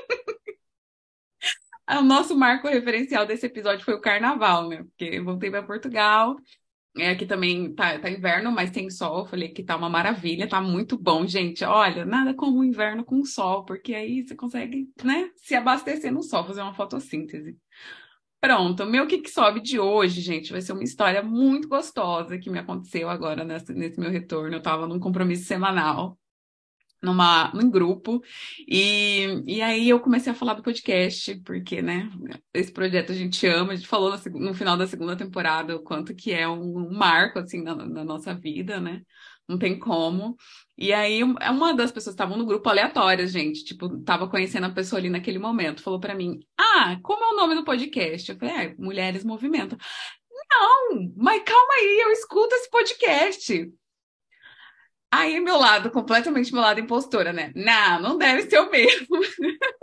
Speaker 1: o nosso marco referencial desse episódio foi o carnaval, né? Porque eu voltei para Portugal. É, aqui também tá, tá inverno, mas tem sol. Falei que tá uma maravilha, tá muito bom, gente. Olha, nada como o inverno com sol, porque aí você consegue, né, se abastecer no sol, fazer uma fotossíntese. Pronto, meu que, que sobe de hoje, gente, vai ser uma história muito gostosa que me aconteceu agora nesse, nesse meu retorno. Eu estava num compromisso semanal, numa, num grupo, e, e aí eu comecei a falar do podcast, porque, né, esse projeto a gente ama, a gente falou no, no final da segunda temporada o quanto que é um, um marco, assim, na, na nossa vida, né? Não tem como. E aí, uma das pessoas estavam no grupo aleatório, gente, tipo, tava conhecendo a pessoa ali naquele momento, falou para mim: Ah, como é o nome do podcast? Eu falei: É, Mulheres Movimento. Não, mas calma aí, eu escuto esse podcast. Aí, meu lado, completamente meu lado impostora, né? Não, não deve ser o mesmo.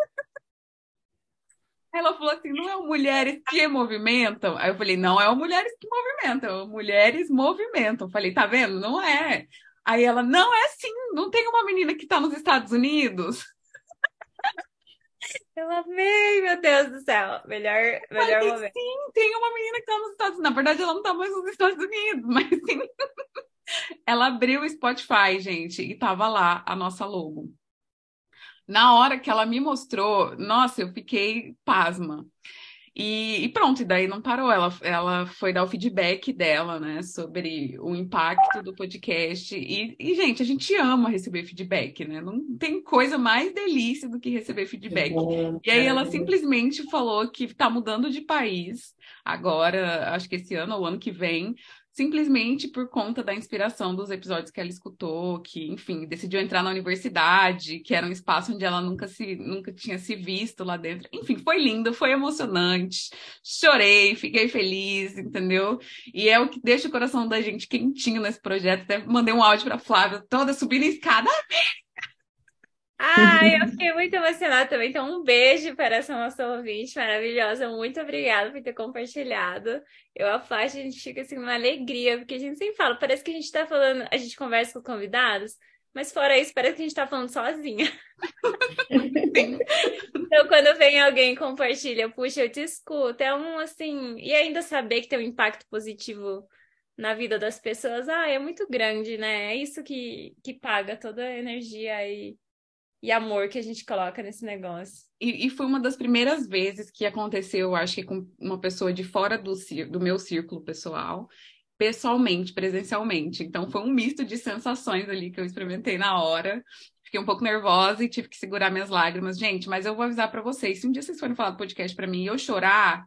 Speaker 1: Ela falou assim: não é o Mulheres que Movimentam? Aí eu falei: não é o Mulheres que Movimentam, é o Mulheres Movimentam. Eu falei: tá vendo? Não é. Aí ela: não é assim, não tem uma menina que está nos Estados Unidos?
Speaker 2: Eu amei, meu Deus do céu. Melhor, melhor
Speaker 1: falei,
Speaker 2: momento.
Speaker 1: Sim, tem uma menina que está nos Estados Unidos. Na verdade, ela não está mais nos Estados Unidos, mas sim. ela abriu o Spotify, gente, e tava lá a nossa logo. Na hora que ela me mostrou, nossa, eu fiquei pasma. E, e, pronto, e daí não parou. Ela, ela foi dar o feedback dela, né, sobre o impacto do podcast. E, e, gente, a gente ama receber feedback, né? Não tem coisa mais delícia do que receber feedback. E aí ela simplesmente falou que está mudando de país agora, acho que esse ano ou ano que vem, simplesmente por conta da inspiração dos episódios que ela escutou, que, enfim, decidiu entrar na universidade, que era um espaço onde ela nunca se nunca tinha se visto lá dentro. Enfim, foi lindo, foi emocionante. Chorei, fiquei feliz, entendeu? E é o que deixa o coração da gente quentinho nesse projeto. Até mandei um áudio para Flávia, toda subindo a escada.
Speaker 2: Ai, eu fiquei muito emocionada também. Então, um beijo para essa nossa ouvinte maravilhosa. Muito obrigada por ter compartilhado. Eu, a Flávia, a gente fica assim, uma alegria, porque a gente sempre fala, parece que a gente está falando, a gente conversa com convidados, mas fora isso, parece que a gente está falando sozinha. então, quando vem alguém e compartilha, puxa, eu te escuto, é um assim, e ainda saber que tem um impacto positivo na vida das pessoas, ah, é muito grande, né? É isso que, que paga toda a energia e e amor que a gente coloca nesse negócio.
Speaker 1: E, e, foi uma das primeiras vezes que aconteceu, acho que com uma pessoa de fora do, do meu círculo pessoal, pessoalmente, presencialmente. Então foi um misto de sensações ali que eu experimentei na hora. Fiquei um pouco nervosa e tive que segurar minhas lágrimas. Gente, mas eu vou avisar para vocês, se um dia vocês forem falar do podcast para mim e eu chorar,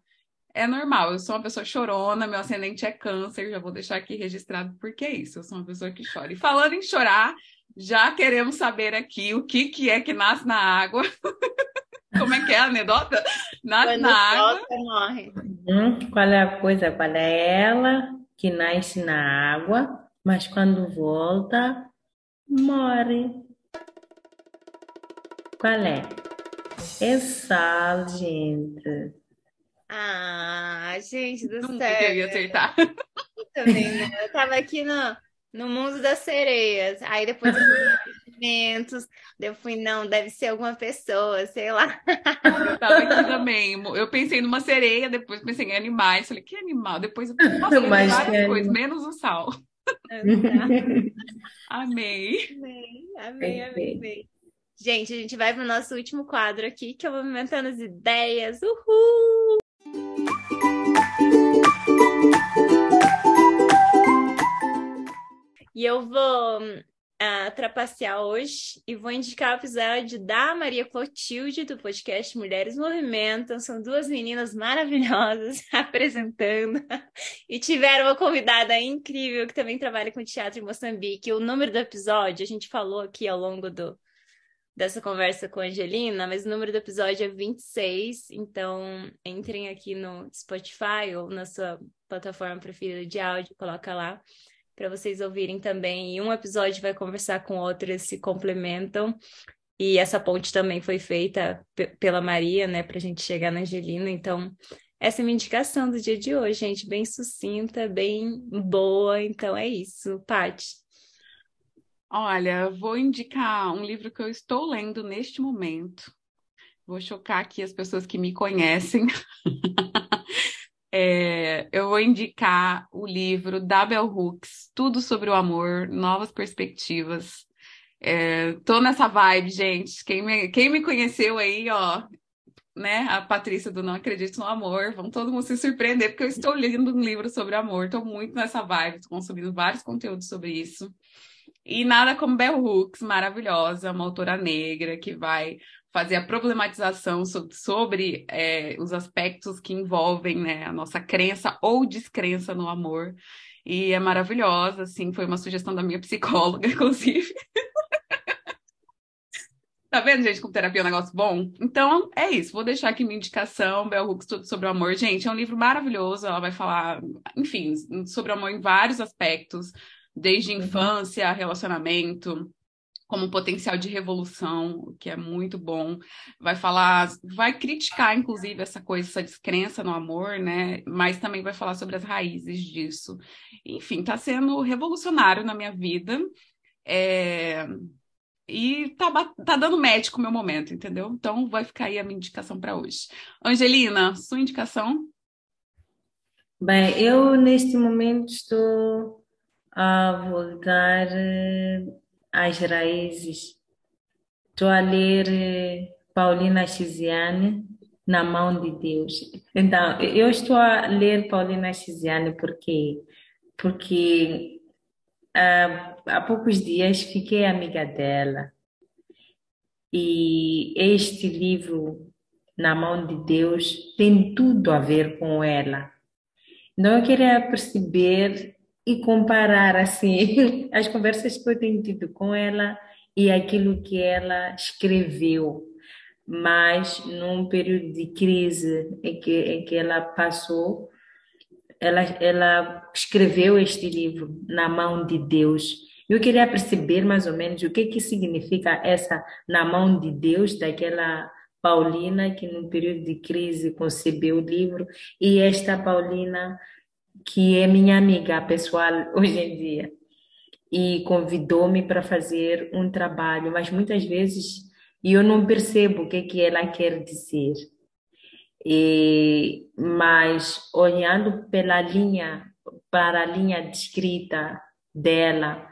Speaker 1: é normal. Eu sou uma pessoa chorona, meu ascendente é câncer, já vou deixar aqui registrado porque é isso. Eu sou uma pessoa que chora. E falando em chorar, já queremos saber aqui o que, que é que nasce na água. Como é que é a anedota? Nasce
Speaker 2: Quando
Speaker 1: na água.
Speaker 2: morre.
Speaker 3: Hum, qual é a coisa? Qual é ela que nasce na água, mas quando volta, morre. Qual é? É sal, gente.
Speaker 2: Ah, gente do
Speaker 1: Nunca
Speaker 2: céu.
Speaker 1: que eu ia acertar.
Speaker 2: Eu também, né? Eu tava aqui no, no mundo das sereias. Aí depois eu fui sentimentos. Eu fui, não, deve ser alguma pessoa, sei lá.
Speaker 1: Eu tava aqui também. Eu pensei numa sereia, depois pensei em animais. Falei, que animal? Depois eu nossa, eu
Speaker 3: Mas
Speaker 1: várias
Speaker 3: que
Speaker 1: coisas,
Speaker 3: animal.
Speaker 1: menos o sal. Amei.
Speaker 2: Amei, amei, amei, amei. Gente, a gente vai pro nosso último quadro aqui, que é o Movimentando as Ideias. Uhul! E eu vou ah, trapacear hoje e vou indicar o episódio da Maria Clotilde, do podcast Mulheres Movimentam. São duas meninas maravilhosas apresentando. E tiveram uma convidada incrível que também trabalha com teatro em Moçambique. O número do episódio, a gente falou aqui ao longo do, dessa conversa com a Angelina, mas o número do episódio é 26. Então, entrem aqui no Spotify ou na sua plataforma preferida de áudio, coloca lá para vocês ouvirem também. E um episódio vai conversar com outro, eles se complementam. E essa ponte também foi feita pela Maria, né, para a gente chegar na Angelina. Então, essa é a minha indicação do dia de hoje, gente, bem sucinta, bem boa. Então é isso, Paty.
Speaker 1: Olha, vou indicar um livro que eu estou lendo neste momento. Vou chocar aqui as pessoas que me conhecem. É, eu vou indicar o livro da Bell Hooks, Tudo sobre o Amor, Novas Perspectivas. É, tô nessa vibe, gente. Quem me, quem me conheceu aí, ó, né? A Patrícia do Não Acredito no Amor. Vão todo mundo se surpreender, porque eu estou lendo um livro sobre amor, estou muito nessa vibe, estou consumindo vários conteúdos sobre isso. E nada como Bell Hooks, maravilhosa, uma autora negra que vai fazer a problematização sobre, sobre é, os aspectos que envolvem né, a nossa crença ou descrença no amor. E é maravilhosa, assim, foi uma sugestão da minha psicóloga, inclusive. Tá vendo, gente, como terapia é um negócio bom? Então, é isso. Vou deixar aqui minha indicação, Bell Hooks, tudo sobre o amor. Gente, é um livro maravilhoso. Ela vai falar, enfim, sobre o amor em vários aspectos, desde uhum. infância, relacionamento, como potencial de revolução, que é muito bom. Vai falar, vai criticar, inclusive, essa coisa, essa descrença no amor, né? Mas também vai falar sobre as raízes disso. Enfim, tá sendo revolucionário na minha vida. É... E tá, tá dando médico o meu momento, entendeu? Então vai ficar aí a minha indicação para hoje. Angelina, sua indicação?
Speaker 3: Bem, eu neste momento estou a voltar às raízes. Estou a ler eh, Paulina Chiziane, Na Mão de Deus. Então, eu estou a ler Paulina Chiziane porque, porque uh, há poucos dias fiquei amiga dela e este livro, Na Mão de Deus, tem tudo a ver com ela. Então eu queria perceber e comparar assim as conversas que eu tenho tido com ela e aquilo que ela escreveu, mas num período de crise em que, em que ela passou, ela, ela escreveu este livro na mão de Deus. Eu queria perceber mais ou menos o que que significa essa na mão de Deus daquela Paulina que num período de crise concebeu o livro. E esta Paulina que é minha amiga pessoal hoje em dia e convidou-me para fazer um trabalho, mas muitas vezes eu não percebo o que que ela quer dizer. E, mas olhando pela linha para a linha de escrita dela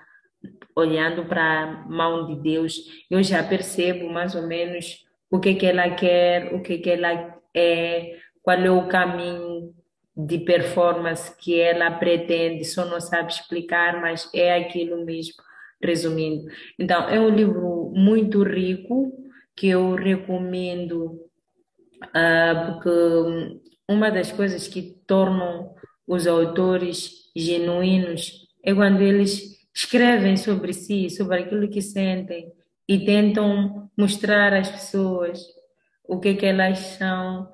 Speaker 3: olhando para a mão de Deus, eu já percebo mais ou menos o que que ela quer, o que que ela é, qual é o caminho de performance que ela pretende, só não sabe explicar, mas é aquilo mesmo, resumindo. Então, é um livro muito rico que eu recomendo, uh, porque uma das coisas que tornam os autores genuínos é quando eles escrevem sobre si, sobre aquilo que sentem e tentam mostrar às pessoas o que, que elas são,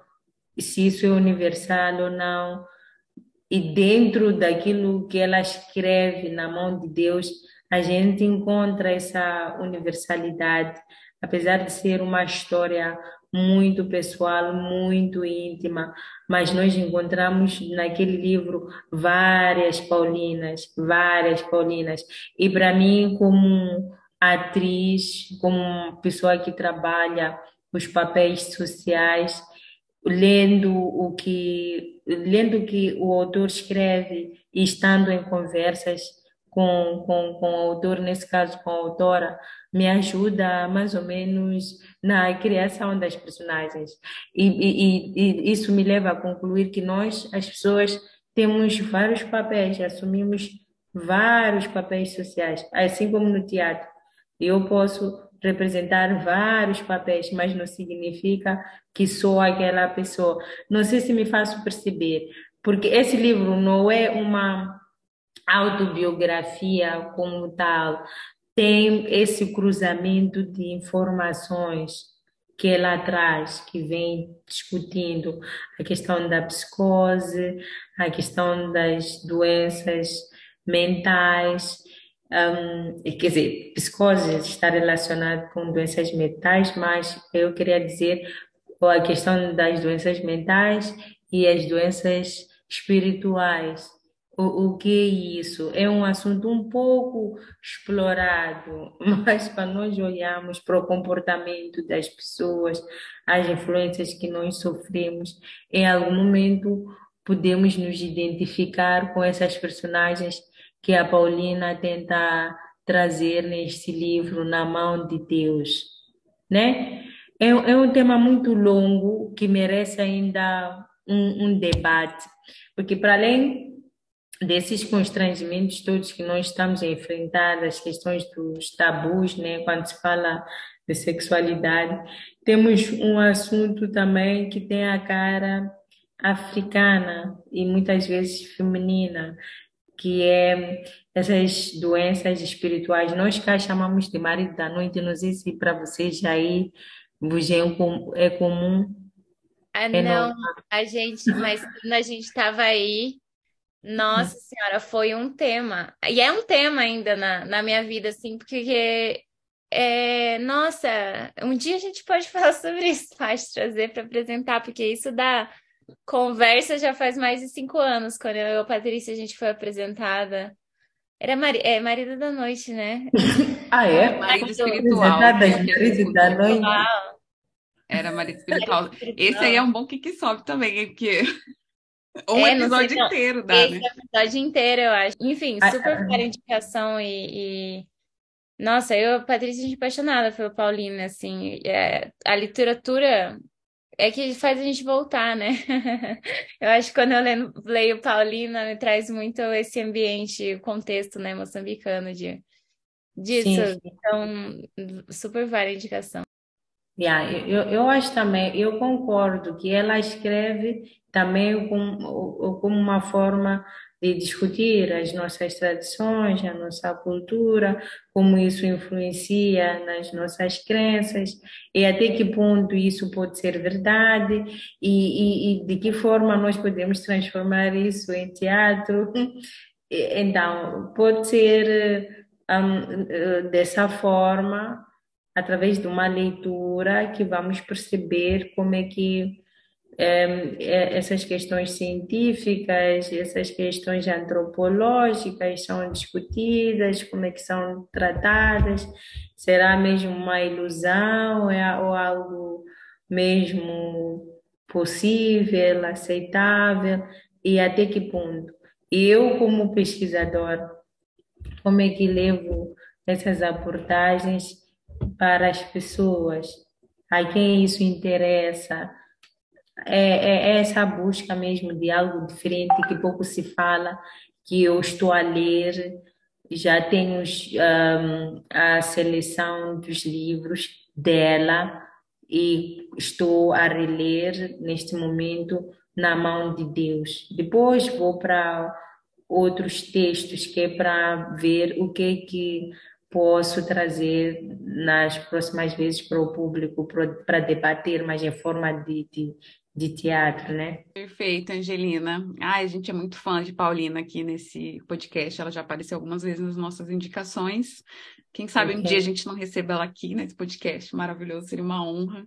Speaker 3: se isso é universal ou não. E dentro daquilo que ela escreve na mão de Deus, a gente encontra essa universalidade, apesar de ser uma história muito pessoal, muito íntima, mas nós encontramos naquele livro várias Paulinas, várias Paulinas. E para mim, como atriz, como pessoa que trabalha os papéis sociais, lendo o que lendo o que o autor escreve e estando em conversas com, com, com o autor, nesse caso com a autora, me ajuda mais ou menos na criação das personagens. E, e, e, isso me leva a concluir que nós, as pessoas, temos vários papéis, assumimos vários papéis sociais, assim como no teatro. Eu posso representar vários papéis, mas não significa que sou aquela pessoa. Não sei se me faço perceber, porque esse livro não é uma autobiografia como tal, tem esse cruzamento de informações que ela traz, que vem discutindo a questão da psicose, a questão das doenças mentais, um, quer dizer, psicose está relacionada com doenças mentais, mas eu queria dizer a questão das doenças mentais e as doenças espirituais. O, o que é isso? É um assunto um pouco explorado, mas para nós olharmos para o comportamento das pessoas, as influências que nós sofremos, em algum momento podemos nos identificar com essas personagens que a Paulina tenta trazer neste livro, Na Mão de Deus, né? É, é um tema muito longo, que merece ainda um, um debate, porque para além desses constrangimentos todos que nós estamos a enfrentar, as questões dos tabus, né, quando se fala de sexualidade, temos um assunto também que tem a cara africana e muitas vezes feminina, que é essas doenças espirituais. Nós cá chamamos de marido da noite, não sei se para vocês aí é, é comum.
Speaker 2: Ah, é não, a gente, mas quando a gente estava aí, nossa senhora, foi um tema. E é um tema ainda na, na minha vida, assim, porque é, nossa, um dia a gente pode falar sobre isso, pode trazer para apresentar, porque isso dá conversa já faz mais de cinco anos, quando eu e a Patrícia a gente foi apresentada. Era mari é, marido da noite, né?
Speaker 3: Ah, é?
Speaker 1: Marido espiritual.
Speaker 3: Marido da noite.
Speaker 1: Era marido espiritual. Esse aí é um bom que, que sobe também, porque um é, episódio sei, inteiro dá,
Speaker 2: Esse
Speaker 1: né?
Speaker 2: episódio inteiro, eu acho. Enfim, ah, super ah, indicação e, e, Nossa, eu, Patrícia, a gente apaixonada pelo Paulina, assim. É, a literatura é que faz a gente voltar, né? eu acho que quando eu leio, leio Paulina, me traz muito esse ambiente, contexto, né, moçambicano de, disso. Sim. Então, super vale a indicação.
Speaker 3: Yeah, eu, eu acho também, eu concordo que ela escreve também como, como uma forma de discutir as nossas tradições, a nossa cultura, como isso influencia nas nossas crenças e até que ponto isso pode ser verdade e, e, e de que forma nós podemos transformar isso em teatro. Então, pode ser um, dessa forma, através de uma leitura, que vamos perceber como é que essas questões científicas, essas questões antropológicas são discutidas, como é que são tratadas, será mesmo uma ilusão? É, ou algo mesmo possível, aceitável? E até que ponto? Eu, como pesquisador, como é que levo essas abordagens para as pessoas, a quem isso interessa, é, é, é essa busca mesmo de algo diferente que pouco se fala, que eu estou a ler, já tenho um, a seleção dos livros dela e estou a reler neste momento na mão de Deus. Depois vou para outros textos que é para ver o que é que posso trazer nas próximas vezes para o público para debater, mas em forma de, de, de teatro, né?
Speaker 1: Perfeito, Angelina. Ai, a gente é muito fã de Paulina aqui nesse podcast. Ela já apareceu algumas vezes nas nossas indicações. Quem sabe okay. um dia a gente não receba ela aqui nesse podcast maravilhoso, seria uma honra.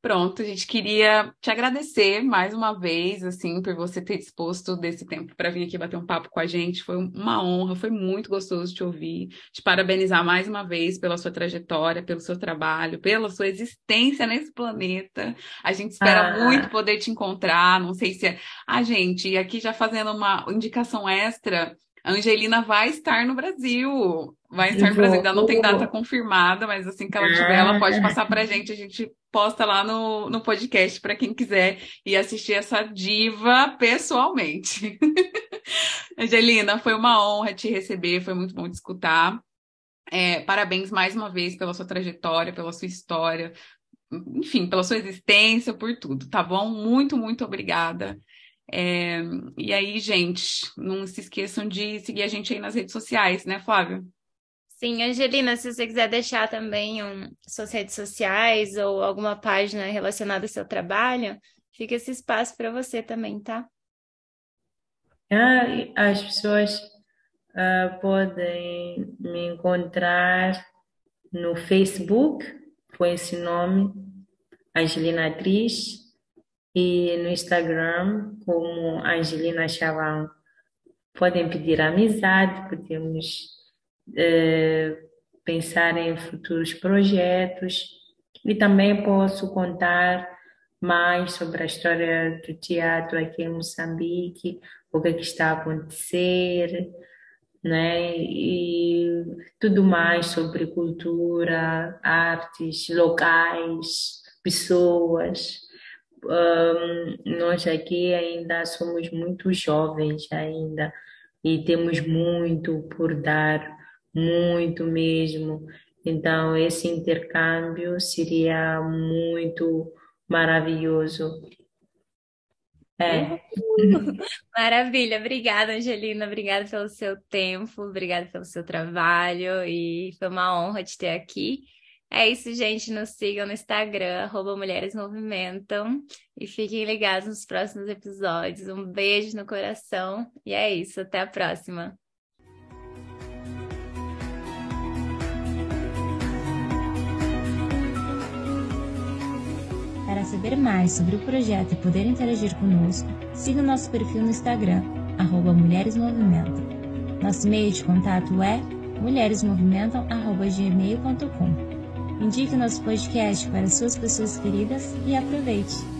Speaker 1: Pronto, a gente queria te agradecer mais uma vez, assim, por você ter disposto desse tempo para vir aqui bater um papo com a gente. Foi uma honra, foi muito gostoso te ouvir. Te parabenizar mais uma vez pela sua trajetória, pelo seu trabalho, pela sua existência nesse planeta. A gente espera ah. muito poder te encontrar. Não sei se é. Ah, gente, aqui já fazendo uma indicação extra. A Angelina vai estar no Brasil. Vai estar no Brasil, ainda não tem data confirmada, mas assim que ela tiver, ela pode passar para a gente. A gente posta lá no, no podcast para quem quiser ir assistir essa diva pessoalmente. Angelina, foi uma honra te receber, foi muito bom te escutar. É, parabéns mais uma vez pela sua trajetória, pela sua história, enfim, pela sua existência, por tudo, tá bom? Muito, muito obrigada. É, e aí, gente, não se esqueçam de seguir a gente aí nas redes sociais, né, Flávia?
Speaker 2: Sim, Angelina, se você quiser deixar também um, suas redes sociais ou alguma página relacionada ao seu trabalho, fica esse espaço para você também, tá?
Speaker 3: Ah, as pessoas uh, podem me encontrar no Facebook com esse nome, Angelina Atriz, e no Instagram como Angelina Chavão. Podem pedir amizade, podemos eh, pensar em futuros projetos e também posso contar mais sobre a história do teatro aqui em Moçambique, o que, é que está a acontecer, né? E tudo mais sobre cultura, artes locais, pessoas. Um, nós aqui ainda somos muito jovens ainda e temos muito por dar, muito mesmo. Então, esse intercâmbio seria muito maravilhoso. É.
Speaker 2: Maravilha, obrigada, Angelina, obrigada pelo seu tempo, obrigada pelo seu trabalho e foi uma honra te ter aqui. É isso, gente. Nos sigam no Instagram, arroba Mulheres Movimentam. E fiquem ligados nos próximos episódios. Um beijo no coração. E é isso. Até a próxima.
Speaker 4: Para saber mais sobre o projeto e poder interagir conosco, siga o nosso perfil no Instagram, arroba Mulheres Movimentam. Nosso e-mail de contato é mulheresmovimentam.gmail.com. Indique nosso podcast para suas pessoas queridas e aproveite!